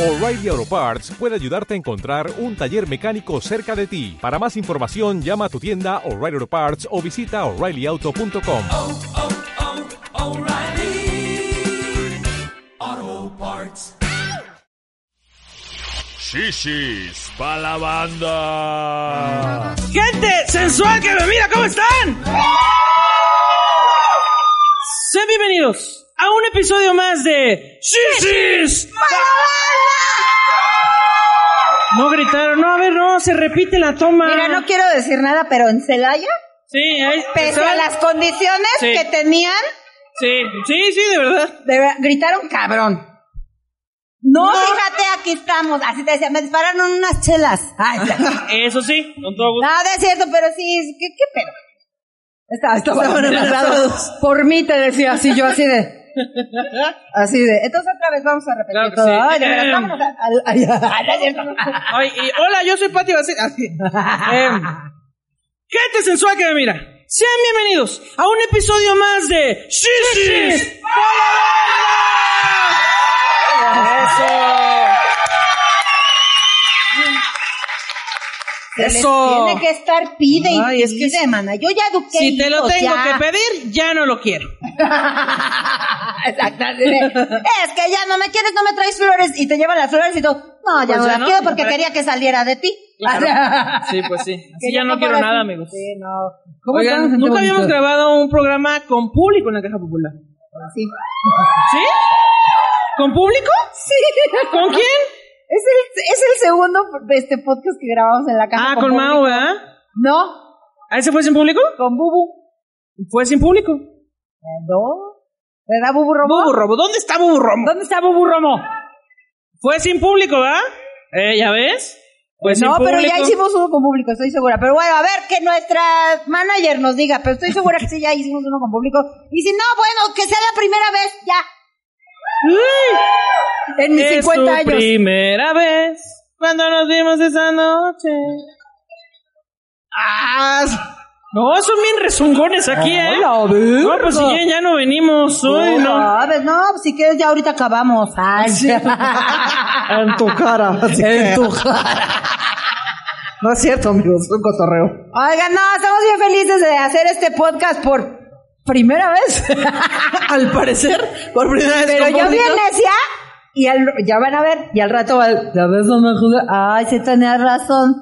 O'Reilly Auto Parts puede ayudarte a encontrar un taller mecánico cerca de ti. Para más información, llama a tu tienda O'Reilly Auto Parts o visita oreillyauto.com. oh, oh, O'Reilly Auto Parts. Shishis pa' la banda. Gente sensual que me mira, ¿cómo están? Sean bienvenidos a un episodio más de Shishis. No gritaron, no, a ver, no, se repite la toma. Mira, no quiero decir nada, pero en Celaya, Sí, ahí pese a las condiciones Sí. que tenían, Sí, sí, sí, de verdad. de verdad, gritaron cabrón. No, fíjate, aquí estamos. Así te decía, me dispararon unas chelas. Ay, ya. Eso sí, con todo gusto. Nada, es cierto, pero sí, ¿qué, qué pedo? Estaba, estaban. Por mí te decía así, yo así de... Así de... Entonces otra vez vamos a repetir Claro que todo. sí. Ay, de verdad, vámonos a- ay, y, hola, yo soy Pati Basset. Así. Em, gente sensual que me mira. Sean bienvenidos a un episodio más de Shishis. Eso. Se les Eso. Tiene que estar pide y Ay, es que pide, mana. Yo ya eduqué Si te lo tengo ya. que pedir, ya no lo quiero. Exactamente. es que ya no me quieres, no me traes flores y te llevan las flores y tú, no, ya Pues no las no, quiero porque ¿para quería que saliera de ti. Sí, pues sí. Así ya no quiero nada, amigos. Sí, no. ¿Cómo Oigan, gente nunca habíamos grabado un programa con público en la Caja Popular. Sí. ¿Sí? ¿Con público? Sí. ¿Con quién? Es el, es el segundo este podcast que grabamos en la casa. Ah, con Mau, público. ¿verdad? No, ¿Ah, ese fue sin público? con Bubu. Fue sin público. No. ¿Verdad, Bubu Romo? Bubu Romo. ¿Dónde está Bubu Romo? ¿Dónde está Bubu Romo? Fue sin público, ¿verdad? Eh, ¿ya ves? Pues no, pero público. ya hicimos uno con público, estoy segura. Pero bueno, a ver, que nuestra manager nos diga. Pero estoy segura que sí, ya hicimos uno con público. Y si no, bueno, que sea la primera vez, ya. Uy, En mis es 50 tu años. primera vez cuando nos vimos esa noche. Ah, no, son bien rezongones aquí, ¿eh? Hola, No, pues si ya, ya no venimos hoy, no, ¿no? a ver, no, si quieres ya ahorita acabamos. Ay, En tu cara. así que- en tu cara. No es cierto, amigos, es un cotorreo. Oigan, no, estamos bien felices de hacer este podcast por primera vez. Al parecer, por primera vez Pero yo bien necia y al- ya van a ver, y al rato va, ya ves, no me jugué. Ay, sí tenías razón.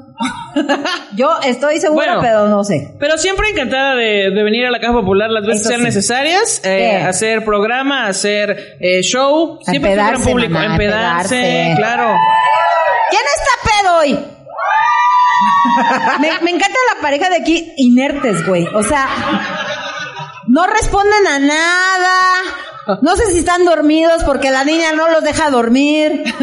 yo estoy segura, Bueno. pero no sé. Pero siempre encantada de, de venir a la Caja Popular las veces sean sí. necesarias, eh, hacer programa, hacer eh, show, A siempre empedarse, público, mamá, empedarse, empedarse. claro. ¿Quién está pedo hoy? me, me encanta la pareja de aquí inertes, güey. O sea, no responden a nada. No sé si están dormidos porque la niña no los deja dormir.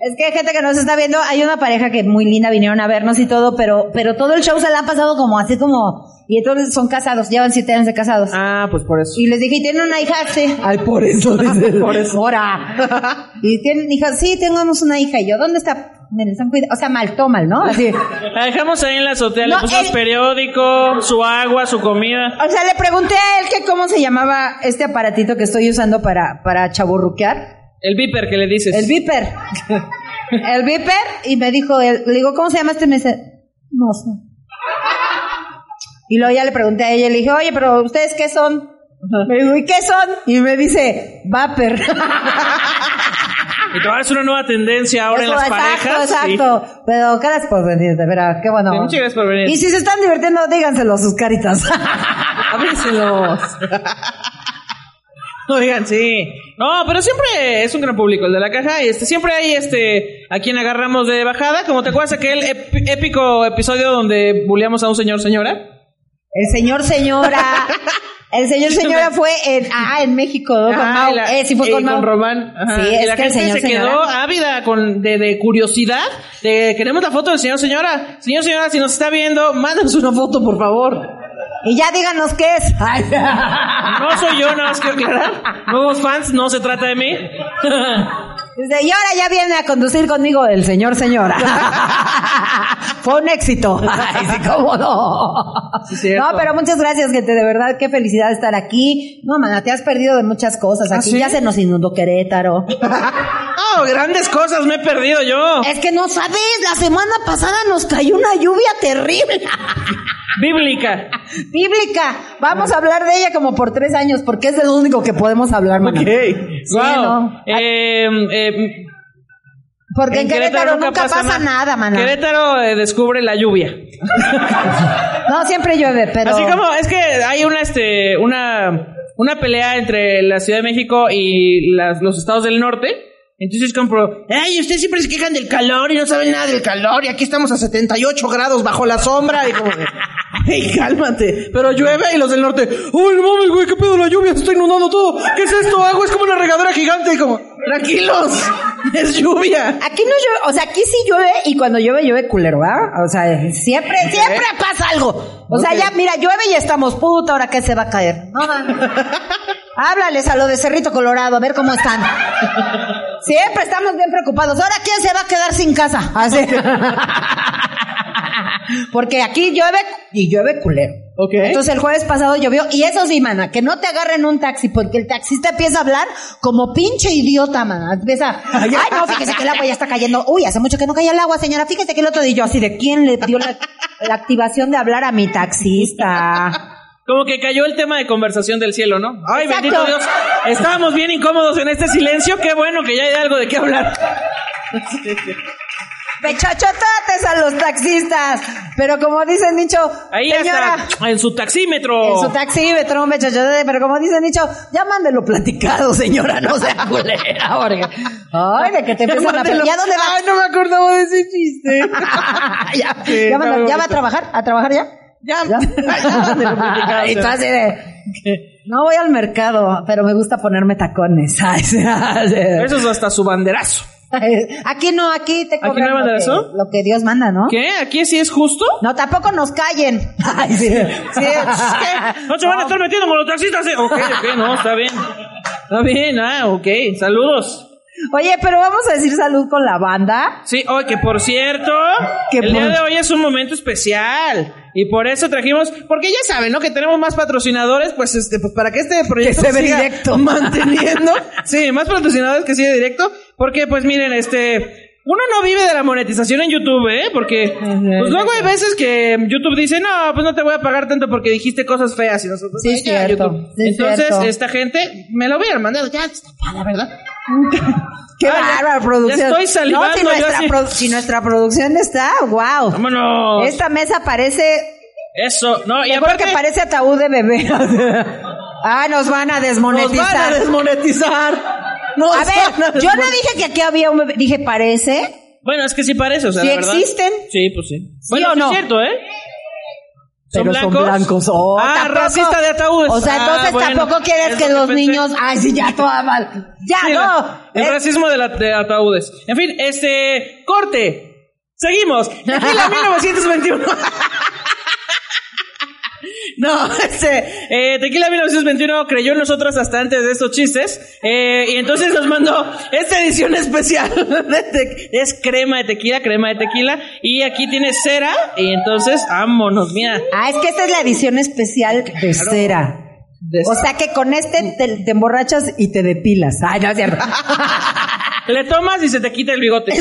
Es que hay gente que nos está viendo. Hay una pareja que muy linda vinieron a vernos y todo, pero, pero todo el show se la han pasado como así como. Y entonces son casados, llevan siete años de casados. Ah, pues por eso. Y les dije, ¿y tienen una hija? Sí. Ay, por eso, dice. Por eso. Ahora. Y tienen hija, sí, tenemos una hija. Y yo, ¿dónde está? O sea, mal, mal, ¿no? Así. La dejamos ahí en la azotea, No, le pusimos él- periódico, su agua, su comida. O sea, le pregunté a él que cómo se llamaba este aparatito que estoy usando para, para chaburruquear. El viper que le dices. El Viper. El Viper. Y me dijo, él, le digo, ¿cómo se llama este? Me dice, no sé. Y luego ya le pregunté a ella, le dije, oye, pero ¿ustedes qué son? Me dijo, ¿y qué son? Y me dice, Vapor. Y te va a dar una nueva tendencia ahora en las exacto, parejas. sí. Exacto. Pero gracias por venir, de verdad, qué bueno. Sí, muchas gracias por venir. Y si se están divirtiendo, díganselo a sus caritas. Abríselos. Oigan, sí. No, pero siempre es un gran público el de la caja. Y este, siempre hay este a quien agarramos de bajada. Como te acuerdas aquel épico episodio donde bulleamos a un señor señora. El señor, señora. El señor, señora fue en, ah, en México, ¿no? Con Mau. eh, sí fue con Mau. Román. Ajá. Sí, y es la que el gente señor, se quedó señora. ávida con, de, de curiosidad. De, queremos la foto del señor señora. Señor señora, si nos está viendo, mándanos una foto, por favor. Y ya díganos qué es. Ay. No soy yo, nada más que aclarar. Nuevos fans, no se trata de mí. Dice, y ahora ya viene a conducir conmigo el señor, señora. Fue un éxito. Ay, sí, cómo no. no, pero muchas gracias, gente. De verdad, qué felicidad estar aquí. No, mana, te has perdido de muchas cosas. Aquí sí? ya se nos inundó Querétaro. Oh, grandes cosas me he perdido yo. es que no sabes, la semana pasada nos cayó una lluvia terrible. Bíblica. Bíblica. Vamos a hablar de ella como por tres años, porque es el único que podemos hablar. Sí, Wow. no. Eh, eh, Porque en, Querétaro, nunca, pasa, nada, mana. Querétaro eh, descubre la lluvia. No, siempre llueve, pero. Así como, es que hay una, este, una, una pelea entre la Ciudad de México y las, los estados del norte. Entonces compro, ay, ustedes siempre se quejan del calor y no saben nada del calor y aquí estamos a 78 grados bajo la sombra y como de, hey, cálmate. Pero llueve y los del norte, uy, no mames, güey, qué pedo la lluvia, se está inundando todo. ¿Qué es esto? Agua es como una regadera gigante y como, tranquilos, es lluvia. Aquí no llueve, o sea, aquí sí llueve y cuando llueve, llueve culero, ¿ah? O sea, siempre, siempre pasa algo. O sea, ya, mira, llueve y estamos, puta, ahora que se va a caer. No. Háblales a lo de Cerrito Colorado, a ver cómo están. Siempre estamos bien preocupados. Ahora, ¿quién se va a quedar sin casa? Así. Porque aquí llueve y llueve culero. Entonces el jueves pasado llovió y eso sí, mana, que no te agarren un taxi porque el taxista empieza a hablar como pinche idiota, mana. Empieza, ay no, fíjese que el agua ya está cayendo. Uy, hace mucho que no cae el agua, señora. Fíjese que el otro día yo así de quién le dio la, la activación de hablar a mi taxista. Como que cayó el tema de conversación del cielo, ¿no? Ay, Exacto. bendito Dios. Estábamos bien incómodos en este silencio. Qué bueno que ya hay algo de qué hablar. Pechachotates a los taxistas. Pero como dice Nicho, Ahí señora, está, en su taxímetro. En su taxi, Betrón, un pechachote, pero como dice Nicho, ya mándelo platicado, señora, no sea culera, porque... Ay, de que te empiezan a... ¿Ya dónde va? Ay, no me acordaba de ese chiste. ya, Sí, ya, manda- está ¿ya va a trabajar? ¿A trabajar ya? Ya, ¿Ya? ya y tú así de... No voy al mercado, pero me gusta ponerme tacones. Eso es hasta su banderazo. Aquí no, aquí te ¿Aquí no hay lo, que, banderazo? lo que Dios manda, ¿no? ¿Qué? ¿Aquí sí es justo? No, tampoco nos callen. Ay, sí. ¿No se van a estar metiendo con los taxistas? eh? Ok, ok, no, está bien. Está bien, ah, ok. Saludos. Oye, pero vamos a decir salud con la banda. Sí, hoy que por cierto, Que el por- día de hoy es un momento especial. Y por eso trajimos, porque ya saben, ¿no? Que tenemos más patrocinadores, pues este, pues para que este proyecto se ve siga directo. manteniendo. sí, más patrocinadores que sigue directo. Porque, pues miren, este. Uno no vive de la monetización en YouTube, ¿eh? Porque, pues luego hay veces que YouTube dice, no, pues no te voy a pagar tanto porque dijiste cosas feas y nosotros. Sí, "Ay, es cierto, YouTube". sí, es Entonces, cierto. esta gente me lo hubieran mandado ya, está la verdad. Qué Ah, bárbara producción. ya estoy salivando, No, si nuestra, produ- si nuestra producción está, wow. Vámonos. Esta mesa parece, Eso, no, y aparte. que parece ataúd de bebé. ah, nos van a Nos desmonetizar. van a desmonetizar. Nos A ver, yo no dije que aquí había un bebé, dije parece. Bueno, es que sí parece, o sea, ¿Sí la verdad. existen? Sí, pues sí. bueno, o sí no? es cierto, ¿eh? Pero son blancos. Oh, ah, tampoco- racista de ataúdes. O sea, Ah, entonces bueno, tampoco quieres es que lo los pensé. niños. Ay, sí, ya toda mal. Ya, Sí, no. El Eh, racismo de, la- de ataúdes. En fin, este. Corte. Seguimos. Tequila 1921. No, este, eh, Tequila 1921 creyó en nosotros hasta antes de estos chistes, eh, y entonces nos mandó esta edición especial, de es crema de tequila, crema de tequila, y aquí tiene cera, y entonces, vámonos, mira. Ah, es que esta es la edición especial de cera. De- O sea que con este te, te emborrachas y te depilas. Ay, no es cierto. Le tomas y se te quita el bigote.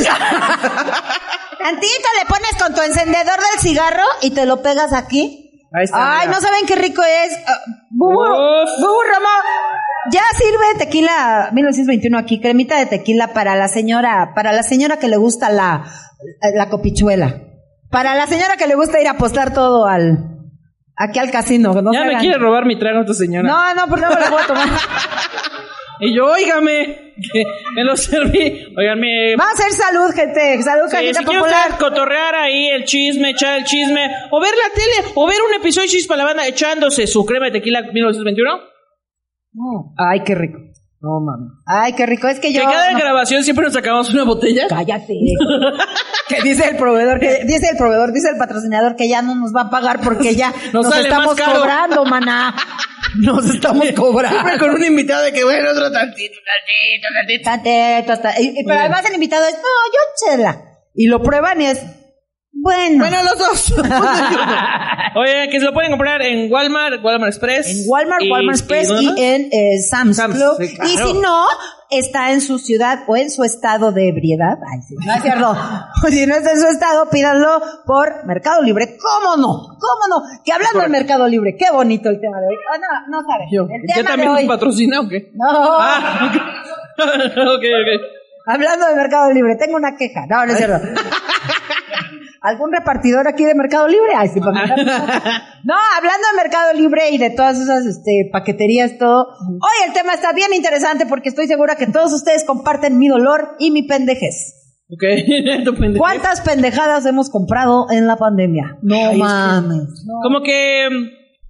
Tantito le pones con tu encendedor del cigarro y te lo pegas aquí. Ahí está, Ay, mira. no saben qué rico es. Ah, Bubu. Bubu Romo. Ya sirve tequila 1921 aquí, cremita de tequila para la señora, para la señora que le gusta la, la copichuela. Para la señora que le gusta ir a apostar todo al, aquí al casino. No ya me hagan- quiere robar mi trago esta señora. No, no, pues no me lo voy a tomar. Y yo, óigame, que me lo serví. Óigame. Vamos a hacer salud, gente. Salud, Sí, si popular. cotorrear ahí el chisme, echar el chisme, o ver la tele, o ver un episodio de Chispa la banda echándose su crema de tequila 1921. Ay, qué rico. No, mami. Ay, qué rico. Es que yo. que cada no- grabación siempre nos sacamos una botella. Cállate. que dice el proveedor, que dice el proveedor, dice el patrocinador que ya no nos va a pagar porque ya Nos nos, estamos cobrando, maná. Nos estamos cobrando. Siempre con un invitado de que bueno, otro tantito, tantito, tantito. Tantito, hasta- y- y- pero además el invitado es, no, yo chela. Y lo prueban y es, Bueno, Bueno, los dos. Oye, que se lo pueden comprar en Walmart, Walmart Express. en Walmart, y- Walmart Express y, en eh, Sam's, Sam's, Club. sí, claro. Y si no, está en su ciudad o en su estado de ebriedad. Ay, sí, no es cierto. si no está en su estado, pídanlo por Mercado Libre. ¿Cómo no? ¿Cómo no? Que hablando de Mercado Libre, qué bonito el tema de hoy. Ah, no, no sabes. Yo, el ¿Ya tema también de hoy. patrocina o qué? No. Ah, ok. ok, ok. Hablando de Mercado Libre, tengo una queja. No, no es cierto. ¿Algún repartidor aquí de Mercado Libre? Ay, sí, para No, hablando de Mercado Libre y de todas esas este, paqueterías, todo. Hoy el tema está bien interesante porque estoy segura que todos ustedes comparten mi dolor y mi pendejez. Ok, tu pendejo. ¿Cuántas pendejadas hemos comprado en la pandemia? No Ay, mames. no. Como que...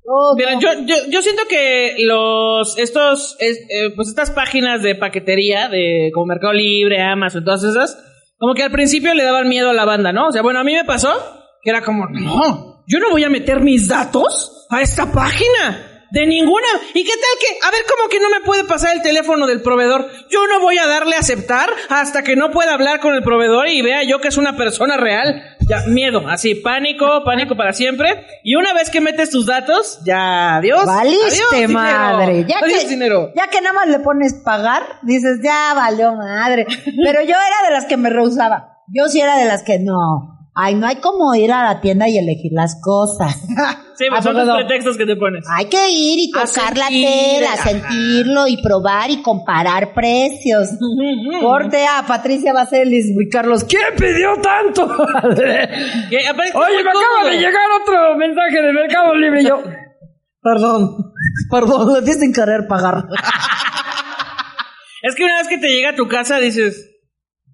Oh, Mira, no. yo, yo, yo siento que los, estos, es- eh, pues estas páginas de paquetería, de como Mercado Libre, Amazon, todas esas, como que al principio le daban miedo a la banda, ¿no? O sea, bueno, a mí me pasó que era como, no, yo no voy a meter mis datos a esta página. De ninguna. ¿Y qué tal que, a ver, cómo que no me puede pasar el teléfono del proveedor? Yo no voy a darle a aceptar hasta que no pueda hablar con el proveedor y vea yo que es una persona real. Ya, miedo, así, pánico, pánico para siempre. Y una vez que metes tus datos, ya, adiós. Valiste, adiós, dinero. madre. Ya adiós, que, dinero. ya que nada más le pones pagar, dices, ya valió madre. Pero yo era de las que me rehusaba. Yo sí era de las que no. Ay, no hay como ir a la tienda y elegir las cosas. Sí, ¿A pues son poco los no? pretextos que te pones. Hay que ir y A tocar la tela, ajá. sentirlo y probar y comparar precios. Corte a Patricia Baselis y Carlos. ¿Quién pidió tanto? Oye, me acaba de llegar otro mensaje de Mercado Libre. y Yo, perdón, perdón, le diste sin querer pagar. Es que una vez que te llega a tu casa dices,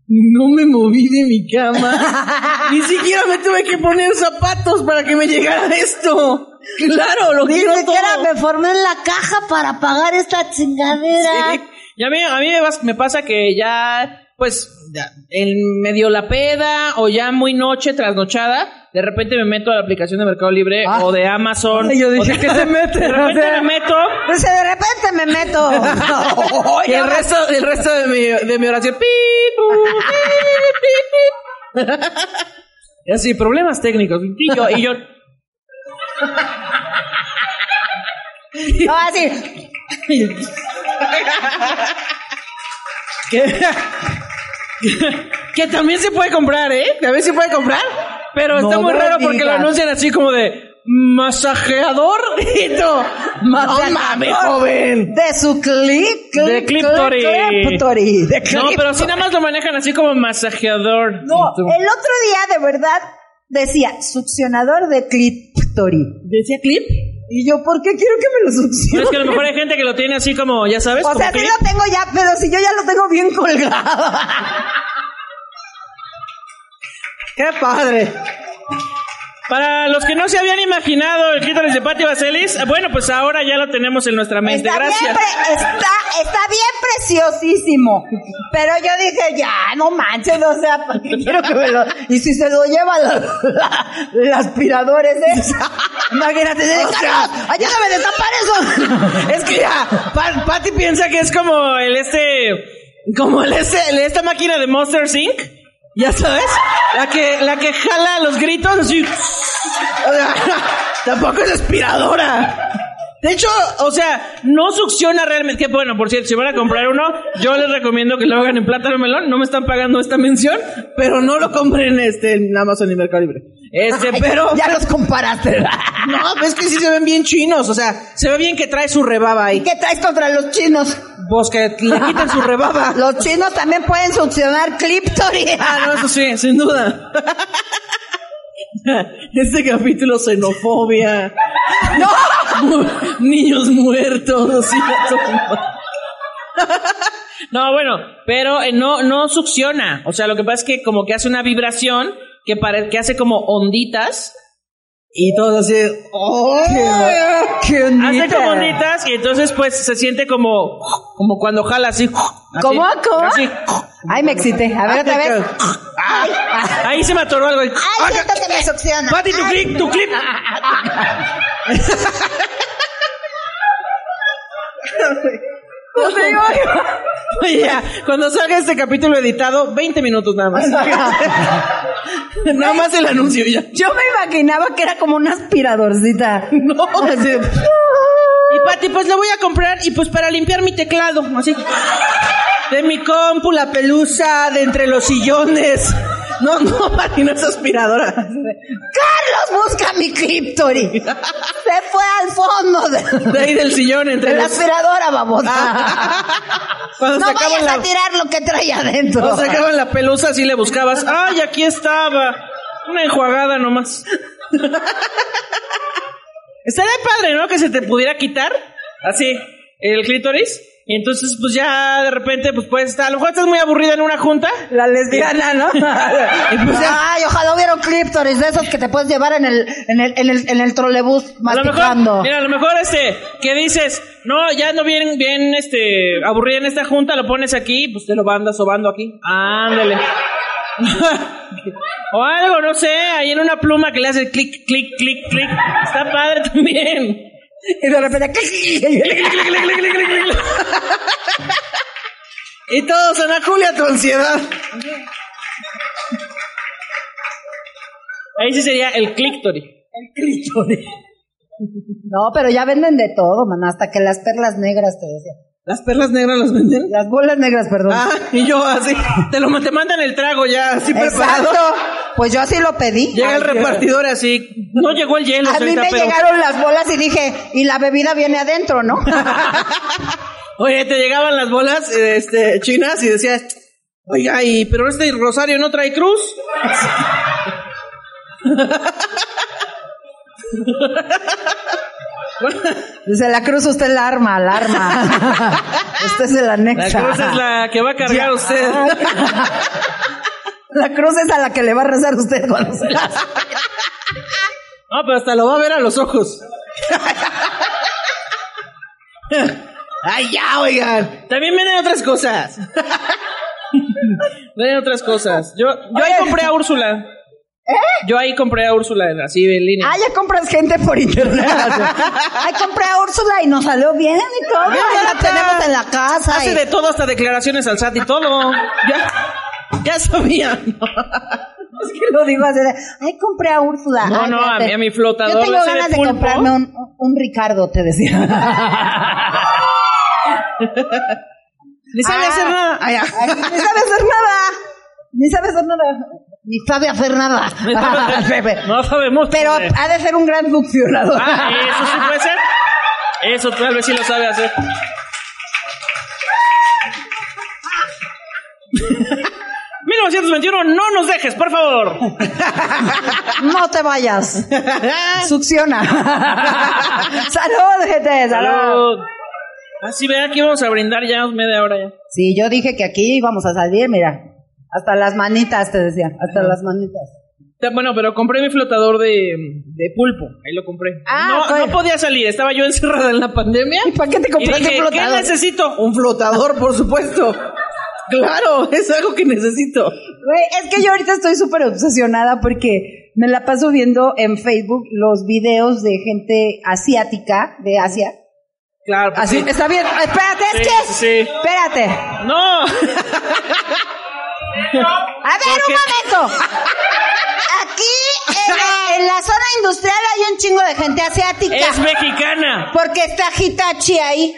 no me moví de mi cama. Ni siquiera me tuve que poner zapatos para que me llegara esto. Claro, lo Ni quiero siquiera todo. me formé en la caja para pagar esta chingadera. Sí. Y a mí, a mí me, pasa que ya, pues, ya, en medio la peda o ya muy noche, trasnochada, de repente me meto a la aplicación de Mercado Libre Ah. o de Amazon. Y yo dije, ¿qué se mete? De repente O sea, me meto Entonces de repente me meto. y el resto, el resto de mi, de mi oración. pi, pu, pi, pi, pi. Y así, problemas técnicos. Y yo, y yo No, así. que, que también se puede comprar, ¿eh? También se puede comprar. Pero está muy raro porque lo anuncian así como de masajeador y no. No mames, joven. De su clip. clip De Cliptory. Cliptory, de No, Clip- pero sí nada más lo manejan así como masajeador. No, el otro día de verdad decía succionador de Cliptory. ¿Decía clip? Y yo, ¿por qué quiero que me lo succione? Es que a lo mejor hay gente que lo tiene así como, ya sabes, O como sea, sí clip. lo tengo ya, pero si yo ya lo tengo bien colgado. ¡Qué padre! Para los que no se habían imaginado el clítoris de Patti Vaselis, bueno, pues ahora ya lo tenemos en nuestra mente. Está bien, Gracias. pre- está, está bien preciosísimo. Pero yo dije, ya, no manches, o sea, ¿para qué quiero que me lo... Y si se lo lleva la, la- el aspirador ese, imagínate, de Carlos, ayúdame a destapar eso. Es que ya, Pa- Patty piensa que es como el este, como el este, el- esta máquina de Monster Inc. Ya sabes, la que, la que jala los gritos así. Tampoco es aspiradora. De hecho, o sea, no succiona realmente. Que bueno, por cierto, si van a comprar uno, yo les recomiendo que lo hagan en plátano melón. No me están pagando esta mención, pero no lo compren este en Amazon y Mercado Libre. Este, Ay, pero. Ya los comparaste. No, pues es que sí se ven bien chinos. O sea, se ve bien que trae su rebaba ahí. ¿Qué traes contra los chinos? Pues que le quiten su rebaba. Los chinos también pueden succionar Cliptory. Ah, no, eso sí, sin duda. Este capítulo xenofobia. No. Niños muertos. y. No, bueno, pero eh, no, no succiona. O sea, lo que pasa es que como que hace una vibración que, pare- que hace como onditas. Y todo así. ¡Oh! ¡Qué, qué Hace como onditas y entonces pues se siente como, como cuando jala así. así, ¿Cómo? ¿Cómo? Así. Ay, me excité. A ver otra vez. Ay, Ahí se me atoró algo. ay, siento que me succiona. Pati, tu clip, tu clip. Oye, ya, cuando salga este capítulo editado, 20 minutos nada más. nada más el anuncio ya. Yo me imaginaba que era como una aspiradorcita. No, así. Y Pati, pues lo voy a comprar y pues para limpiar mi teclado, así. De mi compu, la pelusa, de entre los sillones. No, no, Pati, no es aspiradora. Carlos, busca mi Cliptory. Se fue al fondo de, De ahí del sillón, entre de la aspiradora, vamos. Cuando no vayas la... a tirar lo que trae adentro. Cuando sacaban la pelusa, así le buscabas. ¡Ay, aquí estaba! Una enjuagada nomás. Estaría padre, ¿no? Que se te pudiera quitar, así, el clítoris. Y entonces, pues ya de repente, pues puedes estar, a lo mejor estás muy aburrida en una junta. La lesbiana, ¿no? Y pues Ay, ojalá hubiera un de esos que te puedes llevar en el, en el, en el, en el trolebús a lo masticando. mejor, mira, a lo mejor este, que dices, no, ya no bien, bien, este, aburrida en esta junta, lo pones aquí, pues te lo andas sobando aquí. Ándale. o algo, no sé, ahí en una pluma que le hace clic, clic, clic, clic. Está padre también. Y de repente... Y todos, Ana Julia, tu ansiedad. Ahí sí sería el clictory. No, pero ya venden de todo, man, hasta que las perlas negras te decía. ¿Las perlas negras las venden? Las bolas negras, perdón. Ah, y yo así, te lo te mandan el trago ya así preparado. Pues yo así lo pedí. Llega el repartidor así, no llegó el hielo, A mí me pero- llegaron las bolas y dije, y la bebida viene adentro, ¿no? Oye, te llegaban las bolas este, chinas y decías, oiga, y, pero este rosario no trae cruz. Dice, la cruz usted la arma, la arma. usted se la La anexa. cruz es la que va a cargar usted. La cruz es a la que le va a rezar usted cuando se la No, pero hasta lo va a ver a los ojos. Ay, ya, oigan. También vienen otras cosas. vienen otras cosas. Yo, yo ahí compré a Úrsula. Yo ahí compré a Úrsula, así de línea. Ah, ya compras gente por internet. Ay, compré a Úrsula y nos salió bien y todo. Ya la tenemos en la casa. Hace y- de todo, hasta declaraciones al SAT y todo. Ya, ya sabía. Es que lo digo así de, ay, compré a Úrsula. No, Ay, no, a mí- a mi flotador Yo tengo ese ganas de, pulpo. comprarme un, un Ricardo, te decía. Ni sabe Ah. hacer nada. Ay, ya. Ay, ni sabe hacer nada. Ni sabe hacer nada. Ni sabe hacer nada. No sabemos. Pero ha de ser un gran succionador. Ah, eso sí puede ser. Eso tal vez sí lo sabe hacer. 1921, no nos dejes, por favor. No te vayas. Succiona. salud, gente. Salud. Así vean que íbamos a brindar ya media hora ya. Sí, yo dije que aquí íbamos a salir, mira. Hasta las manitas, te decía. Hasta las manitas. Bueno, pero compré mi flotador de, de pulpo. Ahí lo compré. Ah, no, no podía salir. Estaba yo encerrada en la pandemia. ¿Y para qué te compraste flotador? ¿qué necesito? Un flotador, por supuesto. Claro, es algo que necesito. Güey, es que yo ahorita estoy súper obsesionada porque me la paso viendo en Facebook los videos de gente asiática de Asia. Claro, pues Así, sí. está bien. Espérate, es Sí, que. sí. Espérate. No. A ver, ¿Por un momento. Aquí, en la, en la zona industrial, hay un chingo de gente asiática. Es mexicana. Porque está Hitachi ahí.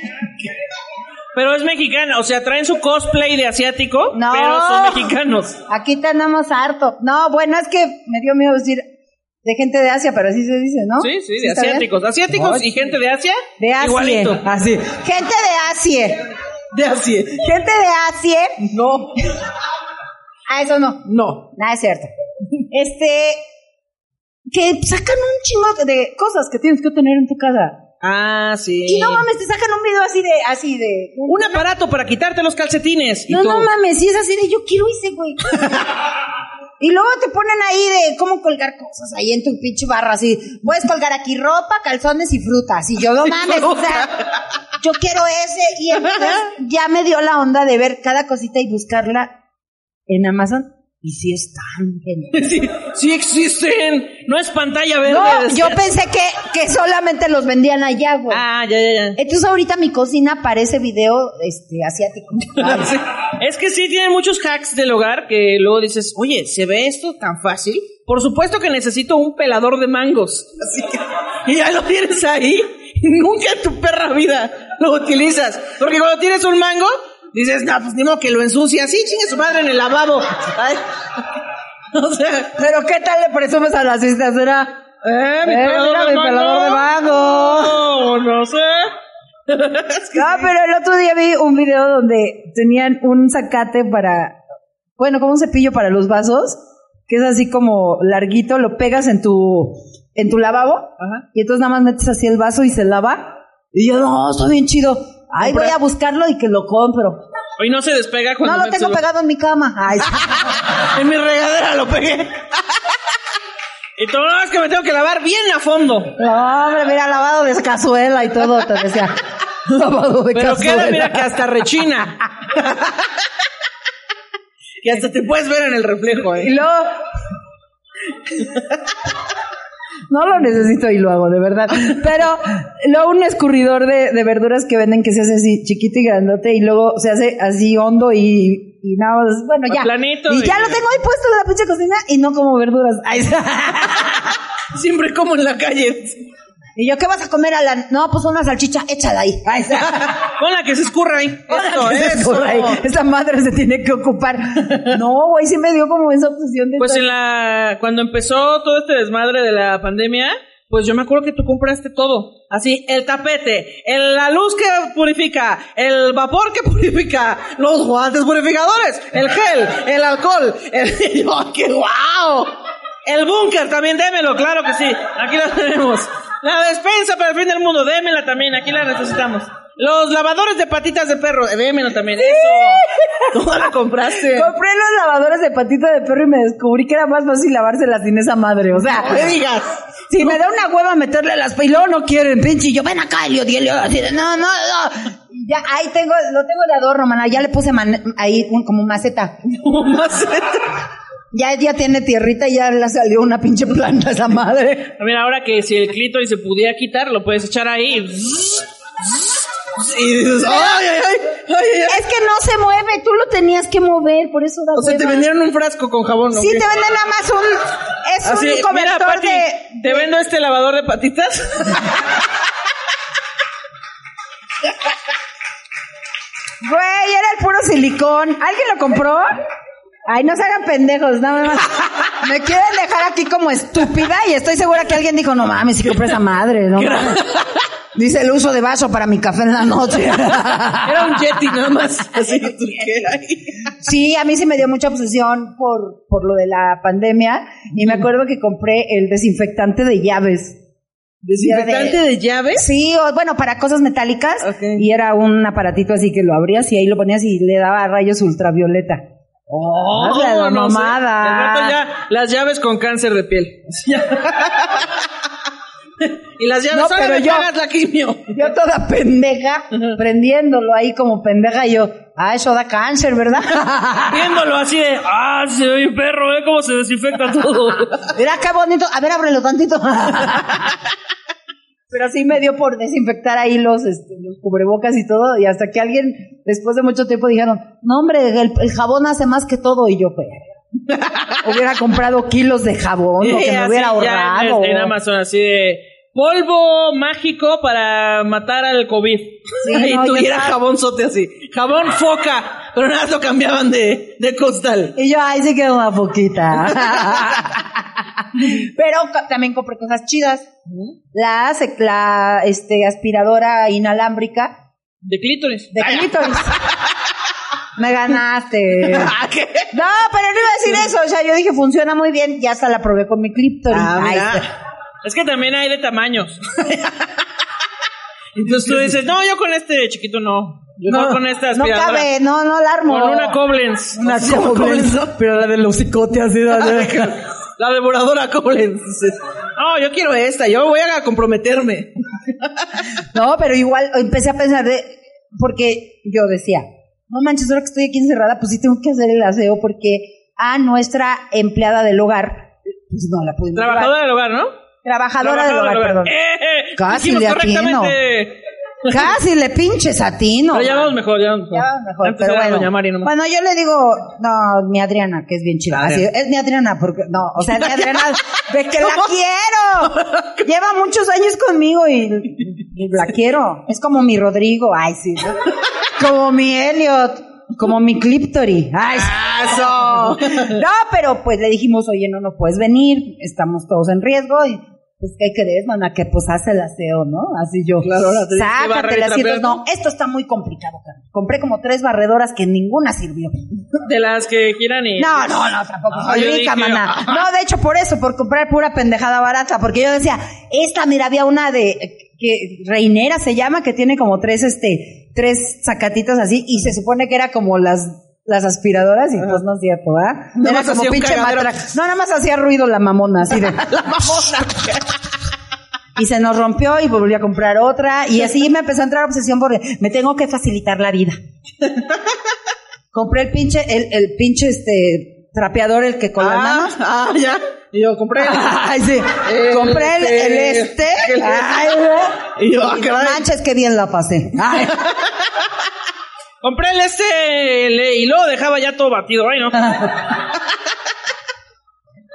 Pero es mexicana. O sea, traen su cosplay de asiático, No. pero son mexicanos. Aquí tenemos harto. No, bueno, es que me dio miedo decir de gente de Asia, pero así se dice, ¿no? Sí, sí, de bien? asiáticos. Asiáticos y gente de Asia. De Asia. Igualito. Así. Gente de Asia. De Asia. Gente de Asia. No. Ah, eso no. No. Nada es cierto. Este. Que sacan un chingo de cosas que tienes que tener en tu casa. Ah, sí. Y no mames, te sacan un video así de. Así de. Un aparato para quitarte los calcetines. y No, no mames, si es así de yo quiero ese, güey. y luego te ponen ahí de cómo colgar cosas ahí en tu pinche barra, así. Puedes colgar aquí ropa, calzones y frutas. Y yo, no mames, o sea, yo quiero ese. Y entonces ya me dio la onda de ver cada cosita y buscarla en Amazon. Y sí están. Sí, sí existen. No es pantalla verde. No, yo pensé que, que solamente los vendían allá, güey. Ah, ya, ya, ya. Entonces ahorita mi cocina parece video este asiático. Sí. Es que sí tienen muchos hacks del hogar que luego dices, oye, ¿se ve esto tan fácil? Por supuesto que necesito un pelador de mangos. Así que, y ya lo tienes ahí. y Nunca en tu perra vida lo utilizas. Porque cuando tienes un mango, dices, no, pues ni modo que lo ensucia. Sí, chingue su madre en el lavabo. Ay. O sea, Pero ¿qué tal le presumes a las vistas? Era... eh, mi Eh, mira de mi pelador de mango. No, no sé. Es que No, pero el otro día vi un video donde tenían un zacate para, bueno, como un cepillo para los vasos, que es así como larguito, lo pegas en tu, en tu lavabo, Ajá. y entonces nada más metes así el vaso y se lava. Y yo, no, está bien chido. Ahí voy a buscarlo y que lo compro. Hoy no se despega cuando No lo tengo pegado en mi cama. Ay. En mi regadera lo pegué. Y todo es que me tengo que lavar bien a fondo. No, hombre, mira, lavado de cazuela y todo, te decía. Lavado de Pero cazuela. queda, mira que hasta rechina. Y hasta te puedes ver en el reflejo, Y ¿eh? luego... No lo necesito y lo hago, de verdad. Pero luego un escurridor de, de verduras que venden que se hace así chiquito y grandote y luego se hace así hondo y, y nada más. Bueno, ya. Planito y y- ya lo tengo ahí puesto en la pinche cocina y no como verduras. Ay, Siempre como en la calle. Y yo, ¿qué vas a comer, Alan? No, pues una salchicha, échala ahí. Ay, Con la que se escurra ahí. Eso, Que se escurra ahí. Esa madre se tiene que ocupar. No, güey, sí me dio como esa obsesión de Pues en la, cuando empezó todo este desmadre de la pandemia, pues yo me acuerdo que tú compraste todo. Así, el tapete, el- la luz que purifica, el vapor que purifica, los guantes purificadores, el gel, el alcohol, el, yo, ¡qué guau! El búnker también, démelo, claro que sí. Aquí lo tenemos. La despensa para el fin del mundo, démela también, aquí la necesitamos. Los lavadores de patitas de perro, eh, démelo también, eso. ¿Cómo la compraste? Compré los lavadores de patita de perro y me descubrí que era más fácil lavárselas sin esa madre. O sea, No me digas. si me da una hueva meterle las y luego no quieren, pinche. y Yo, ven acá, Elio, Elio, así de, no, no, no. Ya, ahí tengo, lo tengo de adorno, mana. Ya le puse man- ahí un- como maceta. Maceta. Ya, ya tiene tierrita y ya le salió una pinche planta a esa madre. Mira, ahora que si el clítoris se pudiera quitar, lo puedes echar ahí. Y dices, ¡ay, ay, ay! ay, ay, ay". Es que no se mueve, tú lo tenías que mover, por eso da O sea, te vendieron un frasco con jabón, ¿no? Sí, te venden nada más un. Es Así, un mira, cobertor Pati, de. ¿te vendo este lavador de patitas? Güey, era el puro silicón. ¿Alguien lo compró? Ay, no se hagan pendejos, nada más. Me quieren dejar aquí como estúpida y estoy segura que alguien dijo, no mames, si compré esa madre, no mames. Dice el uso de vaso para mi café en la noche. Era un Yeti nada más. Así. Sí, a mí sí me dio mucha obsesión por, por lo de la pandemia y me acuerdo que compré el desinfectante de llaves. ¿Desinfectante de llaves? Sí, o, bueno, para cosas metálicas. Y era un aparatito así que lo abrías y ahí lo ponías y le daba rayos ultravioleta. Oh, Hazle la no sé. mamada. Al rato ya las llaves con cáncer de piel. y las llaves No, pero yo- la quimio. Yo toda pendeja, prendiéndolo ahí como pendeja, y yo, ah, eso da cáncer, ¿verdad? Viéndolo así de, ah, se ve un perro, ve cómo se desinfecta todo. Mira qué bonito, a ver, ábrelo tantito. Pero sí me dio por desinfectar ahí los, este, los cubrebocas y todo, y hasta que alguien, después de mucho tiempo, dijeron, no hombre, el, el jabón hace más que todo, y yo, pues, hubiera comprado kilos de jabón, lo que me Así, hubiera ahorrado. En, en Amazon, así de polvo mágico para matar al COVID. y no, tuviera jabón sote así. Jabón foca, pero nada más lo cambiaban de, de costal. Y yo, ay, sí quedó una poquita. Pero también compré cosas chidas. La, la este, aspiradora inalámbrica De clítoris. de clítoris. Me ganaste. ¿a qué? No, pero no iba a decir eso. O sea, yo dije, funciona muy bien. Ya hasta la probé con mi clítoris. Ah. Es que también hay de tamaños. Entonces tú dices, no, yo con este chiquito no. Yo no, con esta no cabe, no, no la armo. Con una Koblenz. Una ¿Se llama Koblenz, no? Pero la de los cicotes así. La devoradora Koblenz. No, yo quiero esta, yo voy a comprometerme. No, pero igual empecé a pensar de, porque yo decía, no manches, ahora que estoy aquí encerrada, pues sí tengo que hacer el aseo porque a nuestra empleada del hogar. Pues no la pudimos Trabajadora llevar. del hogar, ¿no? Trabajadora, del hogar, perdón. ¡Eh! Casi Dijimos le atino. Casi le pinches a ti, ¿no? Pero ya vamos mejor, ya vamos mejor. Ya vamos mejor, pero bueno. Doña Mari nomás. Bueno, yo le digo, no, mi Adriana, que es bien chida. Así, es mi Adriana, porque, no, o sea, mi Adriana, de que la quiero. Lleva muchos años conmigo y, y la quiero. Es como mi Rodrigo, ay, sí. Como mi Elliot, como mi Cliptory. Ay, sí. No, pero pues le dijimos, oye, no, no puedes venir, estamos todos en riesgo y pues ¿qué crees, mana? Que pues hace el aseo, ¿no? Así yo. Claro, ahora tienes que barrer Sácate y No, esto está muy complicado, Carmen. Compré como tres barredoras que ninguna sirvió. De las que quieran y... No, no, no, tampoco Ah, soy rica, dije, maná. ah. No, de hecho, por eso, por comprar pura pendejada barata, porque yo decía, esta, mira, había una de, que Reinera se llama, que tiene como tres, este, tres sacatitos así, y se supone que era como las, las aspiradoras, y pues no es cierto, ¿verdad? Nada Era como pinche matraca. No, nada más hacía ruido la mamona, así de. La mamona. Y se nos rompió y volví a comprar otra. Y así me empezó a entrar obsesión porque me tengo que facilitar la vida. Compré el pinche, el, el pinche este trapeador, el que con las manos. Ah, ya. Y yo compré. Ay, sí. El Compré el, el este. este. El- Ay, Y yo, ah, y no manches, qué bien la pasé. Ay. Compré el este el- y luego dejaba ya todo batido. Ay, no.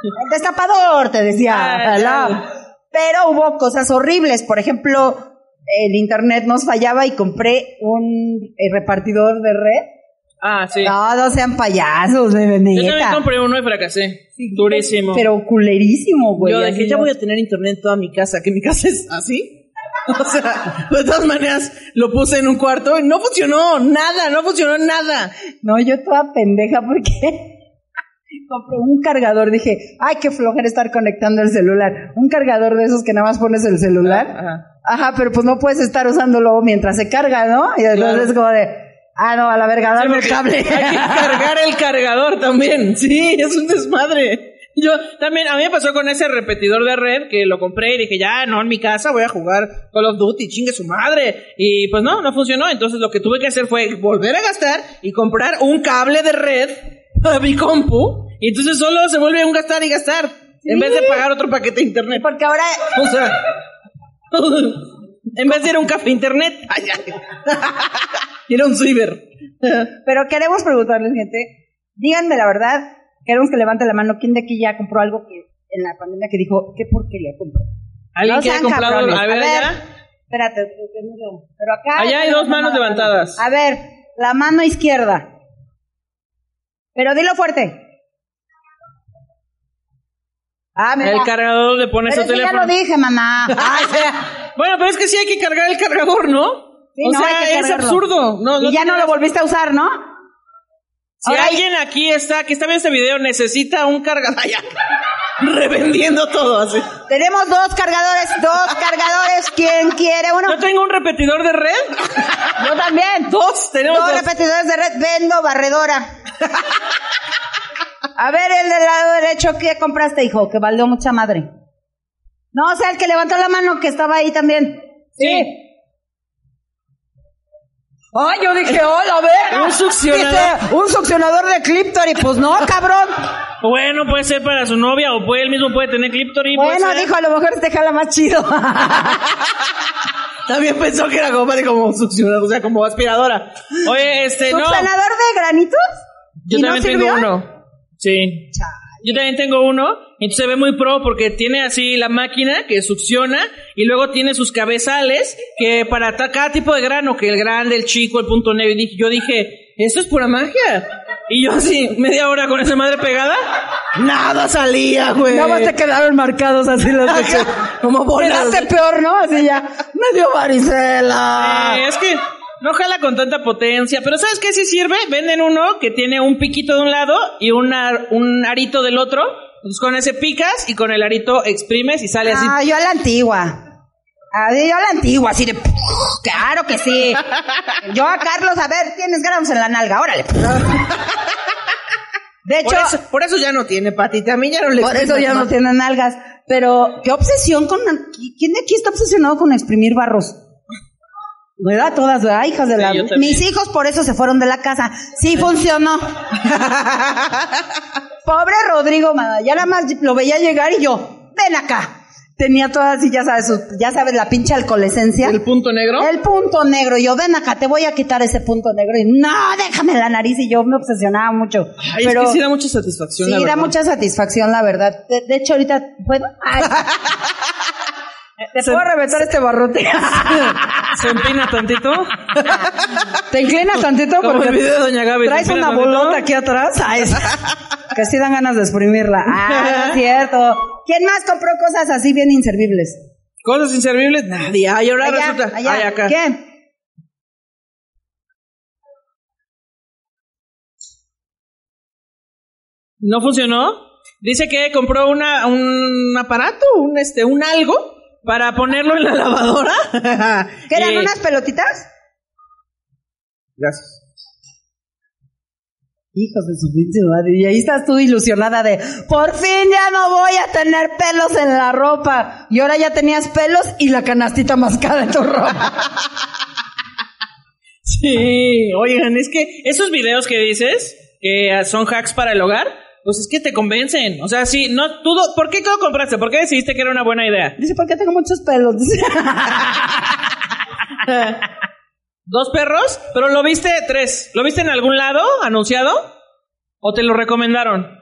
El destapador, te decía. Ah. Pero hubo cosas horribles. Por ejemplo, el internet nos fallaba y compré un eh, repartidor de red. Ah, sí. No, no sean payasos, de Yo también compré uno y fracasé. Durísimo. Pero culerísimo, güey. yo de que ya voy a tener internet en toda mi casa, que mi casa es así. O sea, de todas maneras, lo puse en un cuarto y no funcionó nada, no funcionó nada. No, yo toda pendeja porque compré un cargador. Dije, ay, qué flojera estar conectando el celular. Un cargador de esos que nada más pones el celular. Ajá. Ajá, pero pues no puedes estar usándolo mientras se carga, ¿no? Y entonces Claro. es como de, ah, no, a la verga, dame el cable. Hay que cargar el cargador también. Sí, es un desmadre. Yo también, a mí me pasó con ese repetidor de red que lo compré y dije, ya, no, en mi casa voy a jugar Call of Duty, chingue su madre. Y pues no, no funcionó. Entonces lo que tuve que hacer fue volver a gastar y comprar un cable de red para mi compu. Y entonces solo se vuelve un gastar y gastar. En vez de pagar otro paquete de internet. Porque ahora, O sea, en vez de ir a un café internet, ay, ay. ir a un ciber. pero queremos preguntarles, gente, díganme la verdad, queremos que levante la mano, ¿quién de aquí ya compró algo que en la pandemia que dijo, qué porquería compró? ¿Alguien No que haya comprado? cabrones. A ver, allá. Espérate, pero acá. Allá hay dos manos levantadas. A ver, la mano izquierda. Pero dilo fuerte. Ah, mira. El cargador le pones Pero tu eso ya teléfono. lo dije, mamá. Ay. Bueno, pero es que sí hay que cargar el cargador, ¿no? Sí, o no, sea, es absurdo. No, no y ya no lo volviste a usar, ¿no? Si Ahora- alguien aquí está, que está viendo este video, necesita un cargador. Ya. Revendiendo todo así. Tenemos dos cargadores, dos cargadores. ¿Quién quiere uno? Yo tengo un repetidor de red. Yo también. Dos, tenemos Dos dos. repetidores de red. Vendo barredora. A ver, el del lado derecho, ¿qué compraste, hijo? Que valió mucha madre. No, o sea, el que levantó la mano, que estaba ahí también. Sí. Ay, yo dije, hola, verga. Un succionador. Dice, un succionador de Cliptory. Pues no, cabrón. Bueno, puede ser para su novia o puede, él mismo puede tener puede Bueno, dijo, a lo mejor este jala más chido. También pensó que era como, como succionador, o sea, como aspiradora. Oye, este, no. ¿Succionador de granitos? Yo ¿Y no también tengo uno. Sí. Yo también tengo uno. Entonces se ve muy pro porque tiene así la máquina que succiona y luego tiene sus cabezales que para cada tipo de grano, que el grande, el chico, el punto negro. Y yo dije, esto es pura magia. Y yo así, media hora con esa madre pegada, nada salía, güey. Nada más te quedaron marcados así los que- Como. Quedaste peor, ¿no? Así ya. Me dio varicela. Eh, es que no jala con tanta potencia, pero ¿sabes qué sí sirve? Venden uno que tiene un piquito de un lado y una, un arito del otro. Entonces con ese picas y con el arito exprimes y sale así. Ah, yo a la antigua. Ah, yo a la antigua, así de... Claro que sí. Yo a Carlos, a ver, tienes granos en la nalga, órale. De hecho, Por eso, por eso ya no tiene patita, a mí ya no le por eso ya no tiene nalgas. Pero, ¿qué obsesión con... ¿Quién de aquí está obsesionado con exprimir barros? ¿Verdad? Todas, ¿verdad? Hijas de Sí, la... Mis hijos por eso se fueron de la casa. Sí, funcionó. pobre Rodrigo, mana, ya nada más lo veía llegar y yo, ven acá. Tenía todas así, ya sabes, ya sabes, la pinche alcoholescencia. ¿El punto negro? El punto negro. Y yo, ven acá, te voy a quitar ese punto negro. Y no, déjame la nariz. Y yo me obsesionaba mucho. Ay, pero es que sí da mucha satisfacción, sí la da mucha satisfacción, la verdad. De, de hecho, ahorita, ¿puedo? Ay. ¿Te puedo reventar este barrote? Se empina tantito. Te inclinas tantito Como porque el video de Doña Gaby, traes ¿te una tantito? bolota aquí atrás. Ay, es- que sí dan ganas de exprimirla. Ah, no es cierto. ¿Quién más compró cosas así bien inservibles? Cosas inservibles, nadie. Ay, ahora Allá, resulta. allá. Ay, acá. ¿Quién? ¿No funcionó? Dice que compró una, un aparato, un este, un algo para ponerlo en la lavadora. ¿Qué eran unas pelotitas? Gracias. Hijos de su pinche madre. Y ahí estás tú ilusionada de, por fin ya no voy a tener pelos en la ropa. Y ahora ya tenías pelos y la canastita más cara en tu ropa. Sí, oigan, es que esos videos que dices, que son hacks para el hogar, pues es que te convencen. O sea, sí, no, tú, ¿por qué lo compraste? ¿Por qué decidiste que era una buena idea? Dice, ¿por qué tengo muchos pelos? ¿Dos perros? ¿Pero lo viste tres? ¿Lo viste en algún lado anunciado? ¿O te lo recomendaron?